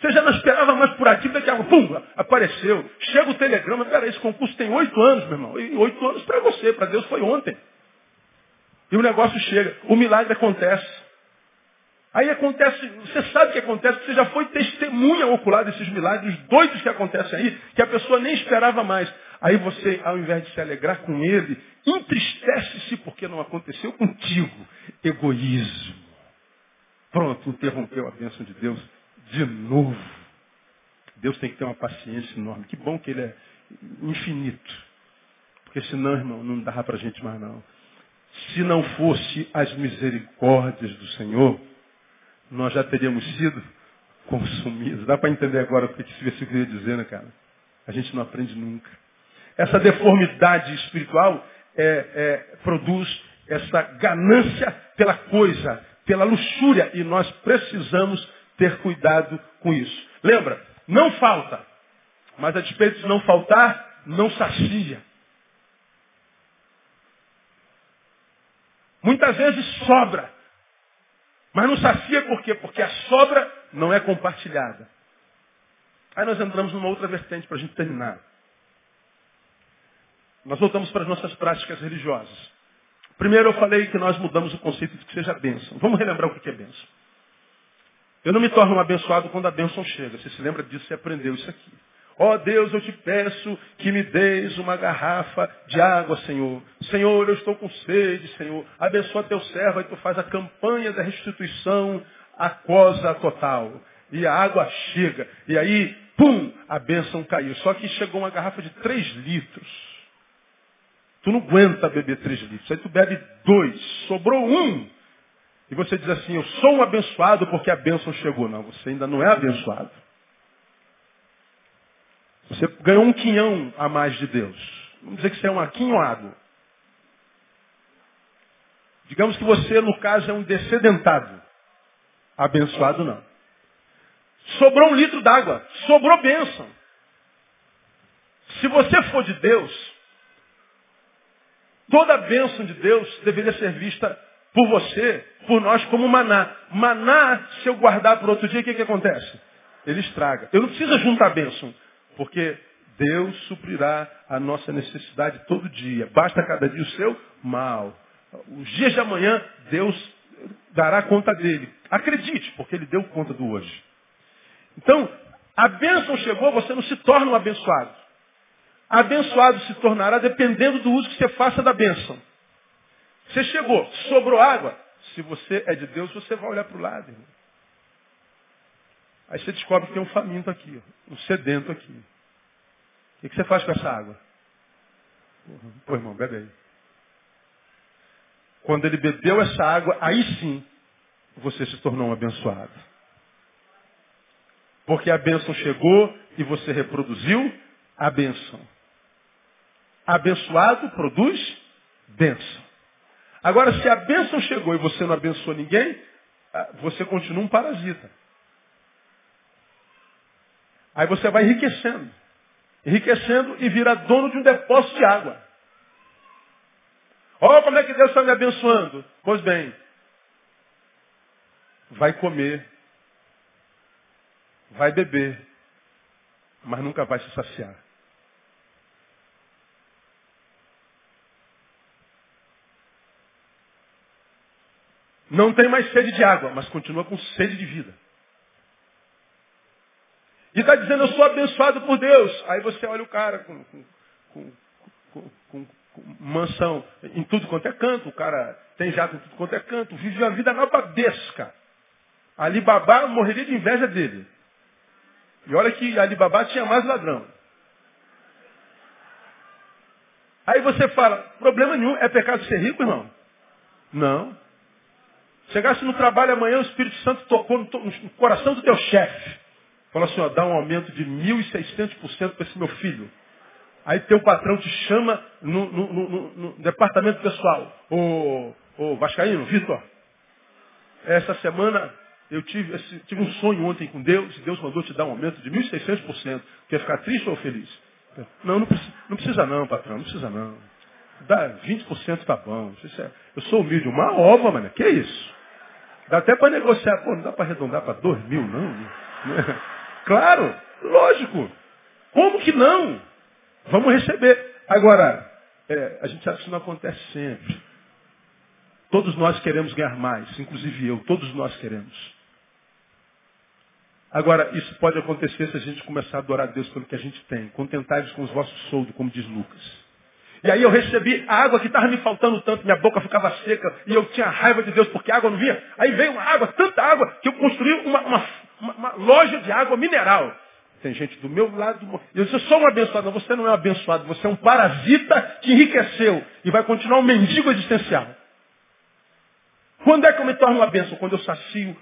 Speaker 1: Você já não esperava mais por aqui, daqui a pouco, pum, apareceu. Chega o telegrama, peraí, esse concurso tem oito anos, meu irmão. E oito anos para você, para Deus foi ontem. E o negócio chega, o milagre acontece. Aí acontece, você sabe o que acontece, você já foi testemunha ocular desses milagres doidos que acontecem aí, que a pessoa nem esperava mais. Aí você, ao invés de se alegrar com ele, entristece-se porque não aconteceu contigo. Egoísmo. Pronto, interrompeu a bênção de Deus de novo. Deus tem que ter uma paciência enorme. Que bom que ele é infinito. Porque senão, irmão, não dava para a gente mais não. Se não fosse as misericórdias do Senhor, nós já teríamos sido consumidos. Dá para entender agora o que esse versículo queria dizer, né, cara? A gente não aprende nunca. Essa deformidade espiritual é, é, produz essa ganância pela coisa, pela luxúria, e nós precisamos ter cuidado com isso. Lembra? Não falta, mas a despeito de não faltar, não sacia. Muitas vezes sobra, mas não sacia por quê? Porque a sobra não é compartilhada. Aí nós entramos numa outra vertente para a gente terminar. Nós voltamos para as nossas práticas religiosas. Primeiro eu falei que nós mudamos o conceito de que seja bênção. Vamos relembrar o que é bênção. Eu não me torno um abençoado quando a bênção chega. Você se lembra disso, você aprendeu isso aqui. Ó oh Deus, eu te peço que me deis uma garrafa de água, Senhor. Senhor, eu estou com sede, Senhor. Abençoa teu servo e tu faz a campanha da restituição aquosa total. E a água chega. E aí, pum, a bênção caiu. Só que chegou uma garrafa de três litros. Tu não aguenta beber três litros. Aí tu bebe dois. Sobrou um. E você diz assim, eu sou um abençoado porque a bênção chegou. Não, você ainda não é abençoado. Você ganhou um quinhão a mais de Deus. Vamos dizer que você é um aquinhoado. Digamos que você, no caso, é um descedentado. Abençoado não. Sobrou um litro d'água. Sobrou bênção. Se você for de Deus, toda a bênção de Deus deveria ser vista por você, por nós, como maná. Maná, se eu guardar para outro dia, o que, que acontece? Ele estraga. Eu não preciso juntar bênção. Porque Deus suprirá a nossa necessidade todo dia. Basta cada dia o seu mal. Os dias de amanhã, Deus dará conta dele. Acredite, porque ele deu conta do hoje. Então, a bênção chegou, você não se torna um abençoado. Abençoado se tornará dependendo do uso que você faça da bênção. Você chegou, sobrou água. Se você é de Deus, você vai olhar para o lado. Irmão. Aí você descobre que tem um faminto aqui, um sedento aqui. O que você faz com essa água? Pô, irmão, bebe aí. Quando ele bebeu essa água, aí sim você se tornou um abençoado. Porque a bênção chegou e você reproduziu a bênção. Abençoado produz bênção. Agora, se a bênção chegou e você não abençoou ninguém, ah, você continua um parasita. Aí você vai enriquecendo. Enriquecendo e vira dono de um depósito de água. Olha como é que Deus está me abençoando. Pois bem, vai comer, vai beber, mas nunca vai se saciar. Não tem mais sede de água, mas continua com sede de vida. E está dizendo, eu sou abençoado por Deus. Aí você olha o cara com, com, com, com, mansão em tudo quanto é canto, o cara tem jato em tudo quanto é canto, vive uma vida nababesca. Alibabá morreria de inveja dele. E olha que Alibabá tinha mais ladrão. Aí você fala, problema nenhum, é pecado ser rico, irmão? Não. Chegasse no trabalho amanhã, o Espírito Santo tocou no, no coração do teu chefe. Falou assim, ó, dá um aumento de 1.600% para esse meu filho. Aí teu patrão te chama no, no, no, no departamento pessoal. Ô, ô Vascaíno, Vitor, essa semana eu tive, tive um sonho ontem com Deus, e Deus mandou te dar um aumento de 1.600%. Quer ficar triste ou feliz? Não, não precisa, não precisa não, patrão, não precisa não. Dá 20% tá bom. É, eu sou humilde, uma ova, mano. Que isso? Dá até para negociar. Pô, não dá para arredondar para 2 mil, não. <laughs> claro, lógico. Como que não? Vamos receber. Agora, é, a gente sabe que isso não acontece sempre. Todos nós queremos ganhar mais, inclusive eu, todos nós queremos. Agora, isso pode acontecer se a gente começar a adorar a Deus pelo que a gente tem. Contentai-vos com os vossos soldos, como diz Lucas. E aí eu recebi a água que estava me faltando tanto, minha boca ficava seca e eu tinha raiva de Deus porque a água não vinha. Aí veio uma água, tanta água, que eu construí uma, uma, uma, uma loja de água mineral. Tem gente do meu lado. Eu disse, eu sou um abençoado. Não, você não é um abençoado, você é um parasita que enriqueceu e vai continuar um mendigo existencial. Quando é que eu me torno uma bênção? Quando eu sacio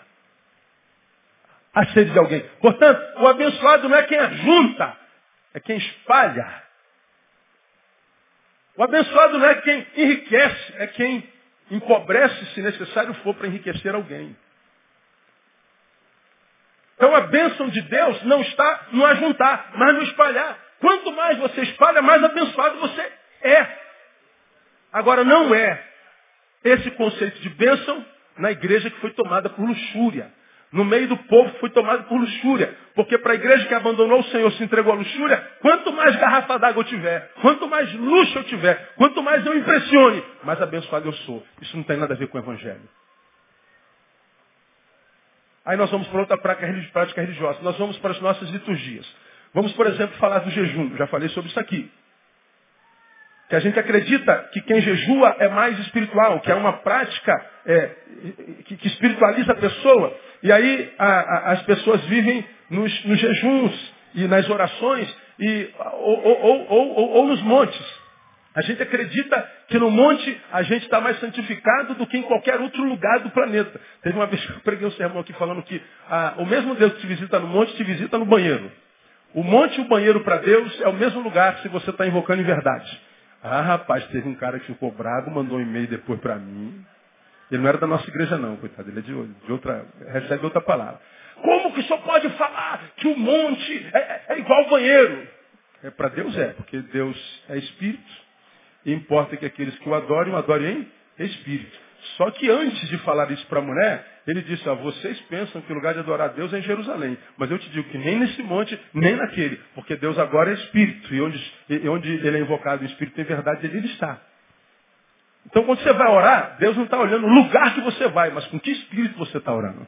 Speaker 1: a sede de alguém. Portanto, o abençoado não é quem ajunta, é quem espalha. O abençoado não é quem enriquece, é quem empobrece, se necessário for, para enriquecer alguém. Então a bênção de Deus não está no ajuntar, mas no espalhar. Quanto mais você espalha, mais abençoado você é. Agora não é esse conceito de bênção na igreja que foi tomada por luxúria no meio do povo foi tomado por luxúria. Porque para a igreja que abandonou o Senhor, se entregou à luxúria, quanto mais garrafa d'água eu tiver, quanto mais luxo eu tiver, quanto mais eu impressione, mais abençoado eu sou. Isso não tem nada a ver com o Evangelho. Aí nós vamos para outra prática religiosa. Nós vamos para as nossas liturgias. Vamos, por exemplo, falar do jejum. Já falei sobre isso aqui. Que a gente acredita que quem jejua é mais espiritual, que é uma prática é, que, que, espiritualiza a pessoa. E aí a, a, as pessoas vivem nos, nos, jejuns e nas orações e, ou, ou, ou, ou nos montes. A gente acredita que no monte a gente está mais santificado do que em qualquer outro lugar do planeta. Teve uma vez que eu preguei um sermão aqui falando que ah, o mesmo Deus que te visita no monte te visita no banheiro. O monte e o banheiro para Deus é o mesmo lugar se você está invocando em verdade. Ah, rapaz, teve um cara que ficou bravo, mandou um e-mail depois para mim. Ele não era da nossa igreja não, coitado, ele é de, de outra, recebe outra palavra. Como que senhor pode falar que o monte é, é, é igual ao banheiro? É para Deus é, porque Deus é espírito. Importa que aqueles que o adorem, o adorem em espírito. Só que antes de falar isso para a mulher, ele disse, ah, vocês pensam que o lugar de adorar a Deus é em Jerusalém. Mas eu te digo que nem nesse monte, nem naquele. Porque Deus agora é Espírito. E onde, e onde ele é invocado em Espírito em verdade, ele está. Então quando você vai orar, Deus não está olhando o lugar que você vai, mas com que espírito você está orando.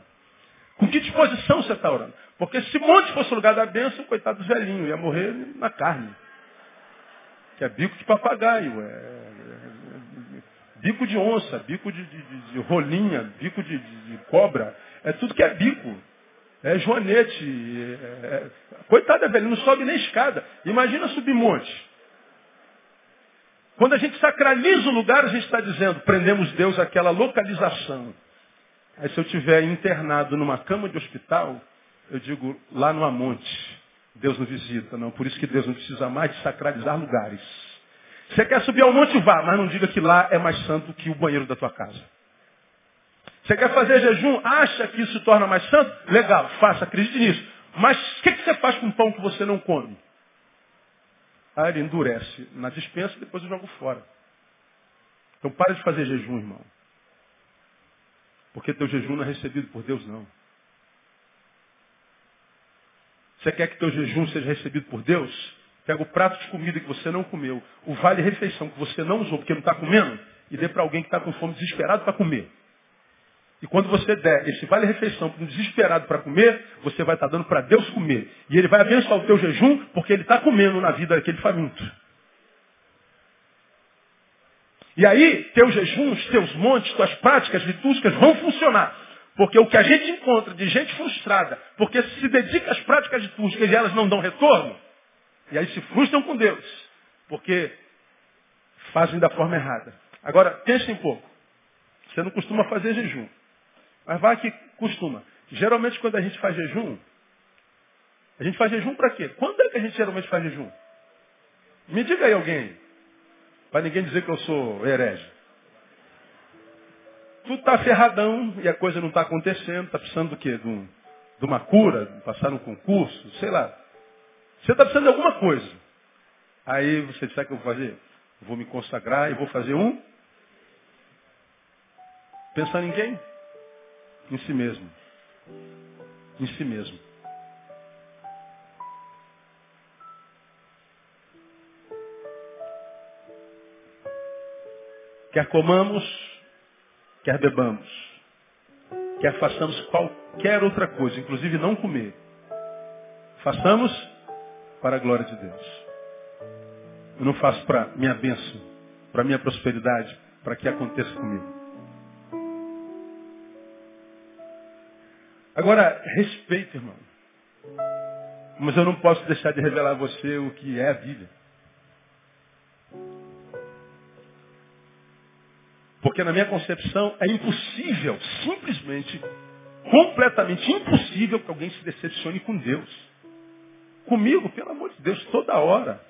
Speaker 1: Com que disposição você está orando. Porque se monte fosse o lugar da bênção, coitado dos velhinhos, ia morrer na carne. Que é bico de papagaio, é bico de onça, bico de, de, de rolinha, bico de, de, cobra. É tudo que é bico. É joanete. É, é... Coitada, velho, não sobe nem escada. Imagina subir monte. Quando a gente sacraliza o lugar, a gente está dizendo, prendemos Deus àquela localização. Aí se eu estiver internado numa cama de hospital, eu digo, lá no Amonte, Deus não visita, não. Por isso que Deus não precisa mais de sacralizar lugares. Você quer subir ao monte, vá, mas não diga que lá é mais santo que o banheiro da tua casa. Você quer fazer jejum, acha que isso torna mais santo? Legal, faça, acredite nisso. Mas o que, que você faz com o pão que você não come? Aí ele endurece na dispensa e depois eu jogo fora. Então para de fazer jejum, irmão. Porque teu jejum não é recebido por Deus, não. Você quer que teu jejum seja recebido por Deus? Pega o prato de comida que você não comeu, o vale refeição que você não usou porque não está comendo, e dê para alguém que está com fome desesperado para comer. E quando você der esse vale refeição para um desesperado para comer, você vai estar tá dando para Deus comer. E Ele vai abençoar o teu jejum porque Ele está comendo na vida daquele faminto. E aí, teus jejuns, teus montes, tuas práticas litúrgicas vão funcionar. Porque o que a gente encontra de gente frustrada, porque se dedica às práticas litúrgicas e elas não dão retorno, e aí se frustram com Deus, porque fazem da forma errada. Agora, pense um pouco. Você não costuma fazer jejum. Mas vai que costuma. Geralmente quando a gente faz jejum, a gente faz jejum para quê? Quando é que a gente geralmente faz jejum? Me diga aí alguém. Para ninguém dizer que eu sou herege. Tu está ferradão e a coisa não está acontecendo, está precisando do quê? De, um, de uma cura, de passar no concurso, sei lá. Você está precisando de alguma coisa. Aí você diz, sabe o que eu vou fazer? vou me consagrar e vou fazer um. Pensando em quem? Em si mesmo. Em si mesmo. Quer comamos, quer bebamos, quer façamos qualquer outra coisa, inclusive não comer. Façamos para a glória de Deus. Eu não faço para minha bênção, para minha prosperidade, para que aconteça comigo. Agora, respeito, irmão. Mas eu não posso deixar de revelar a você o que é a Bíblia. Porque na minha concepção é impossível, simplesmente, completamente impossível que alguém se decepcione com Deus. Comigo, pelo amor de Deus, toda hora.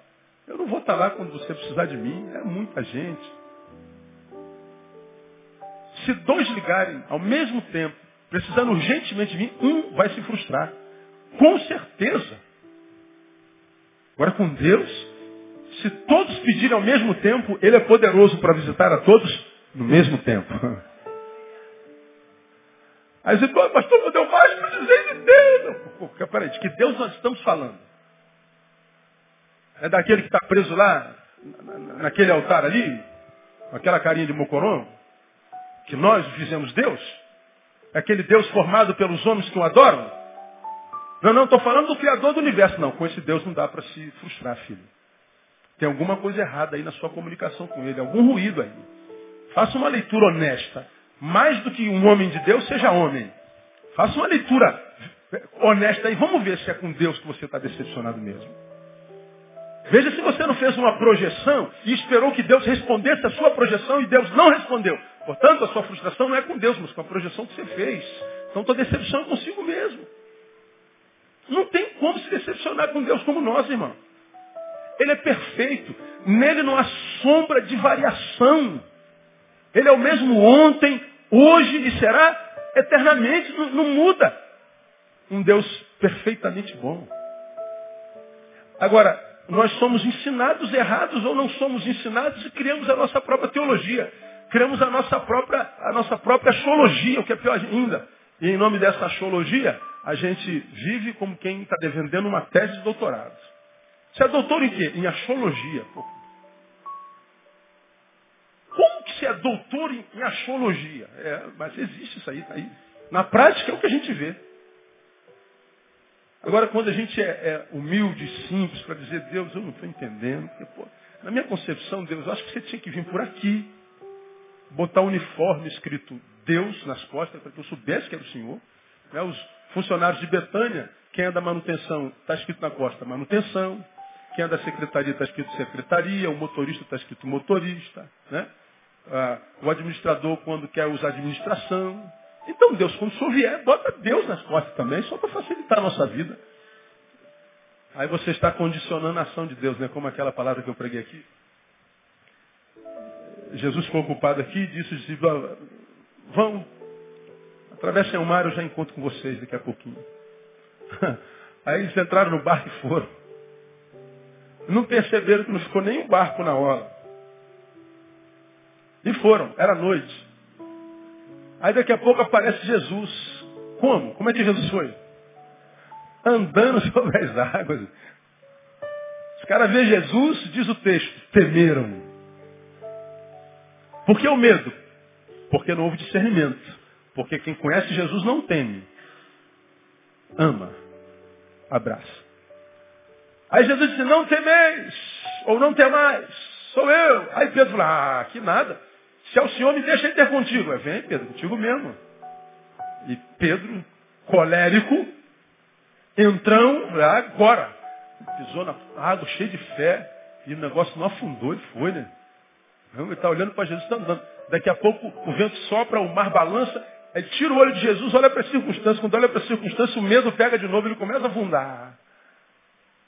Speaker 1: Eu não vou estar lá quando você precisar de mim. É muita gente. Se dois ligarem ao mesmo tempo precisando urgentemente vir, um vai se frustrar. Com certeza. Agora com Deus, se todos pedirem ao mesmo tempo, Ele é poderoso para visitar a todos no mesmo tempo. Aí você fala, pastor, não deu mais para dizer de Deus. Peraí, de que Deus nós estamos falando? É daquele que está preso lá, naquele altar ali, com aquela carinha de mocoron, que nós fizemos Deus? Aquele Deus formado pelos homens que o adoram? Não, não, estou falando do Criador do universo. Não, com esse Deus não dá para se frustrar, filho. Tem alguma coisa errada aí na sua comunicação com ele, algum ruído aí. Faça uma leitura honesta. Mais do que um homem de Deus, seja homem. Faça uma leitura honesta aí. Vamos ver se é com Deus que você está decepcionado mesmo. Veja se você não fez uma projeção e esperou que Deus respondesse a sua projeção e Deus não respondeu. Portanto, a sua frustração não é com Deus, mas com a projeção que você fez. Então, tua decepção é consigo mesmo. Não tem como se decepcionar com Deus como nós, irmão. Ele é perfeito. Nele não há sombra de variação. Ele é o mesmo ontem, hoje e será eternamente. Não, não muda. Um Deus perfeitamente bom. Agora, nós somos ensinados errados ou não somos ensinados e criamos a nossa própria teologia criamos a nossa própria, a nossa própria axologia, o que é pior ainda. E em nome dessa axologia, a gente vive como quem está defendendo uma tese de doutorado. Você é doutor em quê? Em axologia. Pô. Doutor em, axologia? É, mas existe isso aí, tá aí. Na prática é o que a gente vê. Agora, quando a gente é, é humilde, simples, para dizer, Deus, eu não estou entendendo. Porque, pô, na minha concepção, Deus, eu acho que você tinha que vir por aqui botar um uniforme escrito Deus nas costas, para que eu soubesse que era o Senhor. Né? Os funcionários de Betânia, quem é da manutenção, está escrito na costa manutenção. Quem é da secretaria está escrito secretaria, o motorista está escrito motorista. Né? Ah, o administrador quando quer usar administração. Então Deus, quando o senhor vier, bota Deus nas costas também, só para facilitar a nossa vida. Aí você está condicionando a ação de Deus, né? Como aquela palavra que eu preguei aqui. Jesus ficou ocupado aqui e disse discípulos, vão, atravessem o mar, eu já encontro com vocês daqui a pouquinho. <laughs> Aí eles entraram no barco e foram. Não perceberam que não ficou nem um barco na hora. E foram, era noite. Aí daqui a pouco aparece Jesus. Como? Como é que Jesus foi? Andando <laughs> sobre as águas. Os caras vêem Jesus, diz o texto, temeram. Por que o medo? Porque não houve discernimento. Porque quem conhece Jesus não teme. Ama. Abraça. Aí Jesus disse, não temeis, ou não temais, sou eu. Aí Pedro falou, ah, que nada. Se é o Senhor, me deixa ter contigo. É, vem, Pedro, contigo mesmo. E Pedro, colérico, entrão, agora. Pisou na água, cheio de fé, e o negócio não afundou, ele foi, né? Ele está olhando para Jesus, está andando. Daqui a pouco o vento sopra, o mar balança, ele tira o olho de Jesus, olha para as circunstâncias. Quando olha para as circunstâncias, o medo pega de novo, ele começa a afundar.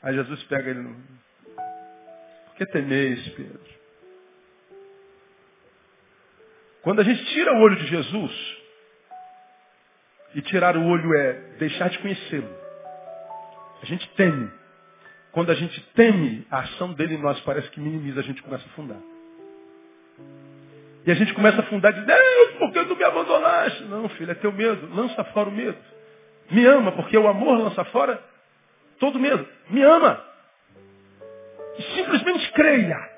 Speaker 1: Aí Jesus pega ele. Por que temeis, Pedro? Quando a gente tira o olho de Jesus, e tirar o olho é deixar de conhecê-lo. A gente teme. Quando a gente teme, a ação dele em nós parece que minimiza, a gente começa a afundar. E a gente começa a afundar de Deus, por que tu me abandonaste? Não, filho, é teu medo. Lança fora o medo. Me ama, porque o amor lança fora todo medo. Me ama. Simplesmente creia.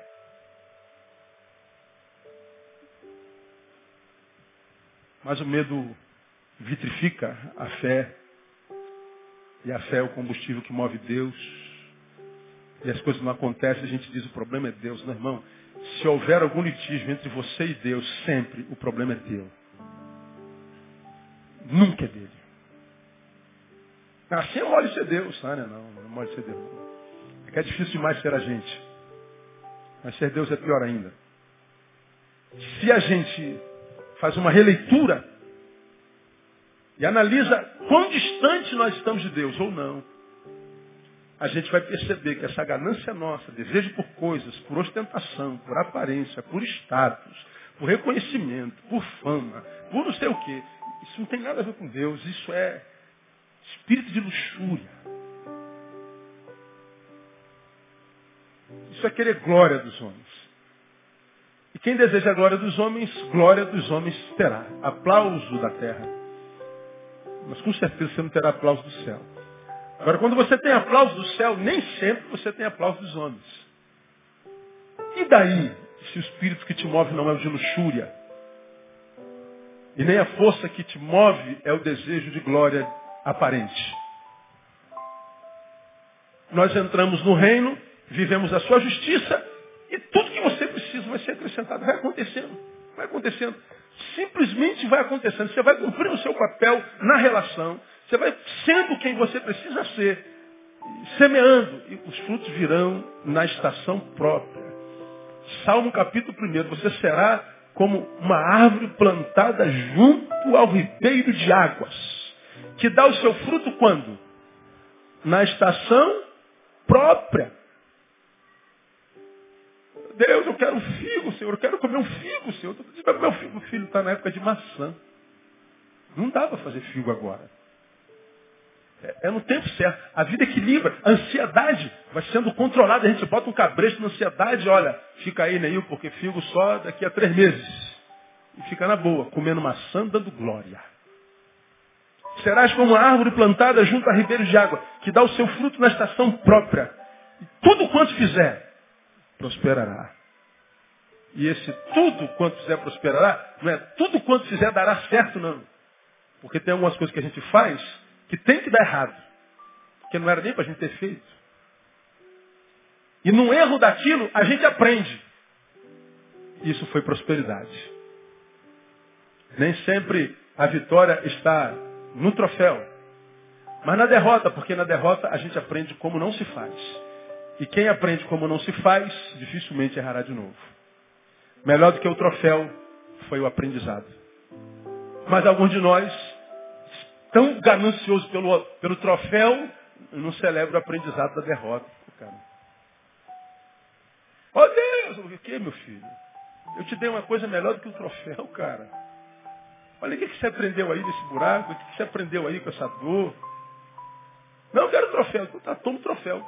Speaker 1: Mas o medo vitrifica a fé. E a fé é o combustível que move Deus. E as coisas não acontecem, a gente diz o problema é Deus, não, irmão. Se houver algum litígio entre você e Deus, sempre o problema é teu. Nunca é dele. Assim é mole ser Deus, tá, né? Não, não é mole ser Deus. É que é difícil demais ser a gente. Mas ser Deus é pior ainda. Se a gente faz uma releitura e analisa quão distante nós estamos de Deus ou não, a gente vai perceber que essa ganância nossa, desejo por coisas, por ostentação, por aparência, por status, por reconhecimento, por fama, por não sei o quê, isso não tem nada a ver com Deus, isso é espírito de luxúria. Isso é querer glória dos homens. E quem deseja a glória dos homens, glória dos homens terá. Aplauso da terra. Mas com certeza você não terá aplauso do céu. Agora, quando você tem aplauso do céu, nem sempre você tem aplauso dos homens. E daí, se o espírito que te move não é o de luxúria? E nem a força que te move é o desejo de glória aparente. Nós entramos no reino, vivemos a sua justiça e tudo vai ser acrescentado. Vai acontecendo. Vai acontecendo. Simplesmente vai acontecendo. Você vai cumprir o seu papel na relação. Você vai sendo quem você precisa ser, semeando, e os frutos virão na estação própria. Salmo capítulo 1, você será como uma árvore plantada junto ao ribeiro de águas, que dá o seu fruto quando? Na estação própria. Deus, eu quero um figo, Senhor, eu quero comer um figo, Senhor. Meu filho, filho está na época de maçã. Não dá para fazer figo agora. É, é no tempo certo. A vida equilibra. A ansiedade vai sendo controlada. A gente bota um cabresto na ansiedade, olha, fica aí, Neil, porque figo só daqui a três meses. E fica na boa, comendo maçã, dando glória. Serás como uma árvore plantada junto a ribeiros de água, que dá o seu fruto na estação própria. E tudo quanto fizer, prosperará. E esse tudo quanto fizer prosperará, não é tudo quanto fizer dará certo, não. Porque tem algumas coisas que a gente faz que tem que dar errado. Porque não era nem para a gente ter feito. E no erro daquilo, a gente aprende. Isso foi prosperidade. Nem sempre a vitória está no troféu. Mas na derrota, porque na derrota a gente aprende como não se faz. E quem aprende como não se faz, dificilmente errará de novo. Melhor do que o troféu foi o aprendizado. Mas alguns de nós tão ganancioso pelo, pelo troféu, não celebra o aprendizado da derrota. Cara. Oh Deus, o que, meu filho? Eu te dei uma coisa melhor do que o troféu, cara. Olha o que, que você aprendeu aí nesse buraco, o que, que você aprendeu aí com essa dor. Não, eu quero troféu. Então tá, toma o troféu.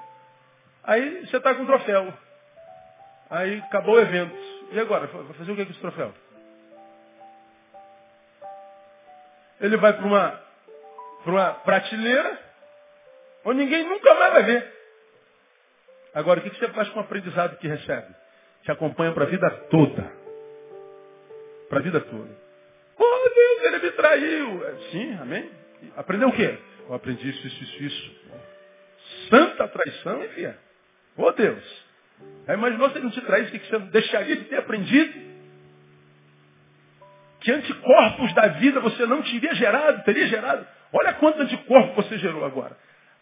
Speaker 1: Aí você está com o troféu. Aí acabou o evento. E agora? Vai fazer o que com esse troféu? Ele vai para uma, uma prateleira onde ninguém nunca mais vai ver. Agora, o que você faz com o aprendizado que recebe? Te acompanha para a vida toda. Para a vida toda. Oh, Deus, ele me traiu. É, sim, amém? Aprendeu o quê? Eu aprendi isso, isso, isso, isso. Santa traição, enfim. Oh, Deus. Aí imaginou se ele não te traísse, o que você deixaria de ter aprendido? Que anticorpos da vida você não teria gerado, teria gerado. Olha quanto anticorpo você gerou agora.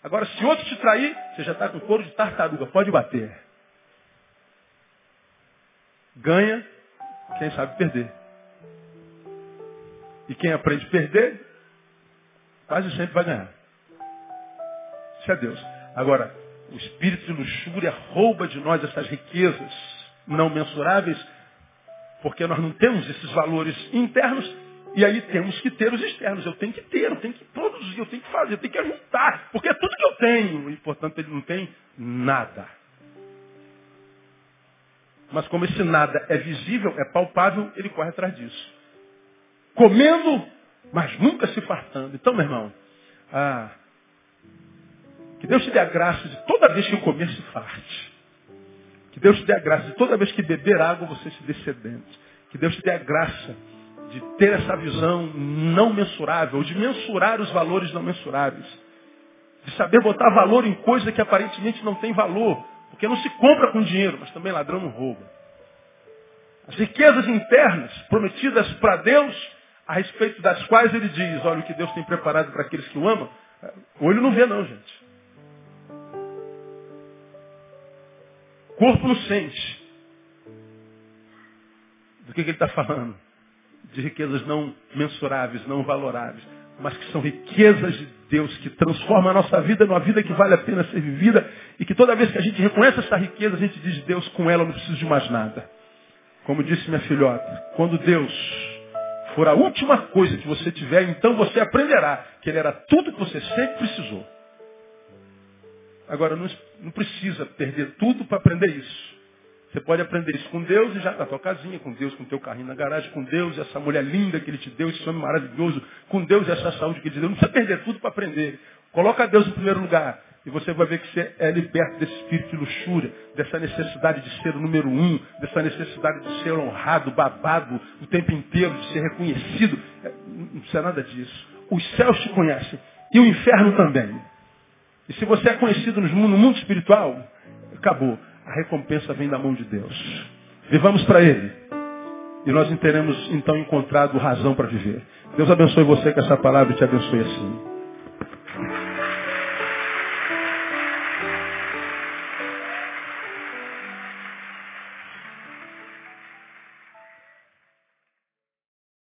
Speaker 1: Agora, se outro te trair, você já está com couro de tartaruga, pode bater. Ganha quem sabe perder. E quem aprende a perder, quase sempre vai ganhar. Isso é Deus. Agora, o espírito de luxúria rouba de nós essas riquezas não mensuráveis, porque nós não temos esses valores internos e aí temos que ter os externos. Eu tenho que ter, eu tenho que produzir, eu tenho que fazer, eu tenho que ajuntar, porque é tudo que eu tenho. E, portanto, ele não tem nada. Mas como esse nada é visível, é palpável, ele corre atrás disso. Comendo, mas nunca se fartando. Então, meu irmão, ah, que Deus te dê a graça de toda vez que comer se farte. Que Deus te dê a graça de toda vez que beber água você se dê sedente. Que Deus te dê a graça de ter essa visão não mensurável, de mensurar os valores não mensuráveis. De saber botar valor em coisa que aparentemente não tem valor. Porque não se compra com dinheiro, mas também ladrão não rouba. As riquezas internas prometidas para Deus, a respeito das quais ele diz, olha o que Deus tem preparado para aqueles que o amam, o olho não vê não, gente. Corpo não sente. Do que, que ele está falando? De riquezas não mensuráveis, não valoráveis, mas que são riquezas de Deus que transformam a nossa vida numa vida que vale a pena ser vivida e que toda vez que a gente reconhece essa riqueza, a gente diz, Deus, com ela eu não preciso de mais nada. Como disse minha filhota, quando Deus for a última coisa que você tiver, então você aprenderá que Ele era tudo que você sempre precisou. Agora, não, não precisa perder tudo para aprender isso. Você pode aprender isso com Deus e já na tua casinha, com Deus, com teu carrinho na garagem, com Deus, essa mulher linda que Ele te deu, esse homem maravilhoso, com Deus, essa saúde que Ele te deu. Não precisa perder tudo para aprender. Coloca Deus em primeiro lugar. E você vai ver que você é liberto desse espírito de luxúria, dessa necessidade de ser o número um, dessa necessidade de ser honrado, babado o tempo inteiro, de ser reconhecido. É, não precisa nada disso. Os céus te conhecem e o inferno também. E se você é conhecido no mundo, no mundo espiritual, acabou. A recompensa vem da mão de Deus. Vivamos para Ele. E nós teremos então encontrado razão para viver. Deus abençoe você com essa palavra e te abençoe assim.